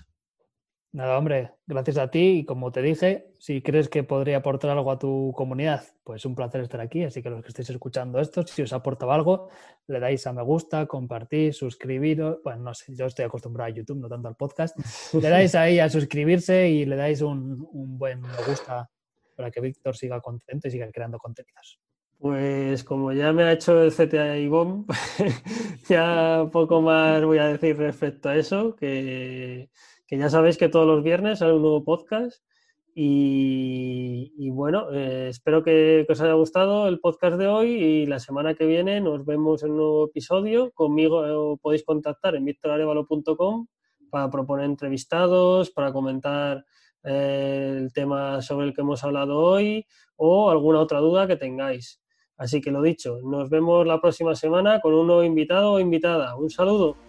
Nada, hombre, gracias a ti y como te dije, si crees que podría aportar algo a tu comunidad, pues un placer estar aquí. Así que los que estéis escuchando esto, si os aportado algo, le dais a me gusta, compartís, suscribiros. Bueno, no sé, yo estoy acostumbrado a YouTube, no tanto al podcast. <laughs> Le dais ahí a suscribirse y le dais un, un buen me gusta para que Víctor siga contento y siga creando contenidos. Pues como ya me ha hecho el CTA y BOM, <laughs> ya poco más voy a decir respecto a eso, que, ya sabéis que todos los viernes sale un nuevo podcast y, bueno, eh, espero que, os haya gustado el podcast de hoy y la semana que viene nos vemos en un nuevo episodio. Conmigo eh, podéis contactar en victorarevalo.com para proponer entrevistados, para comentar eh, el tema sobre el que hemos hablado hoy o alguna otra duda que tengáis. Así que lo dicho, nos vemos la próxima semana con un nuevo invitado o invitada. Un saludo.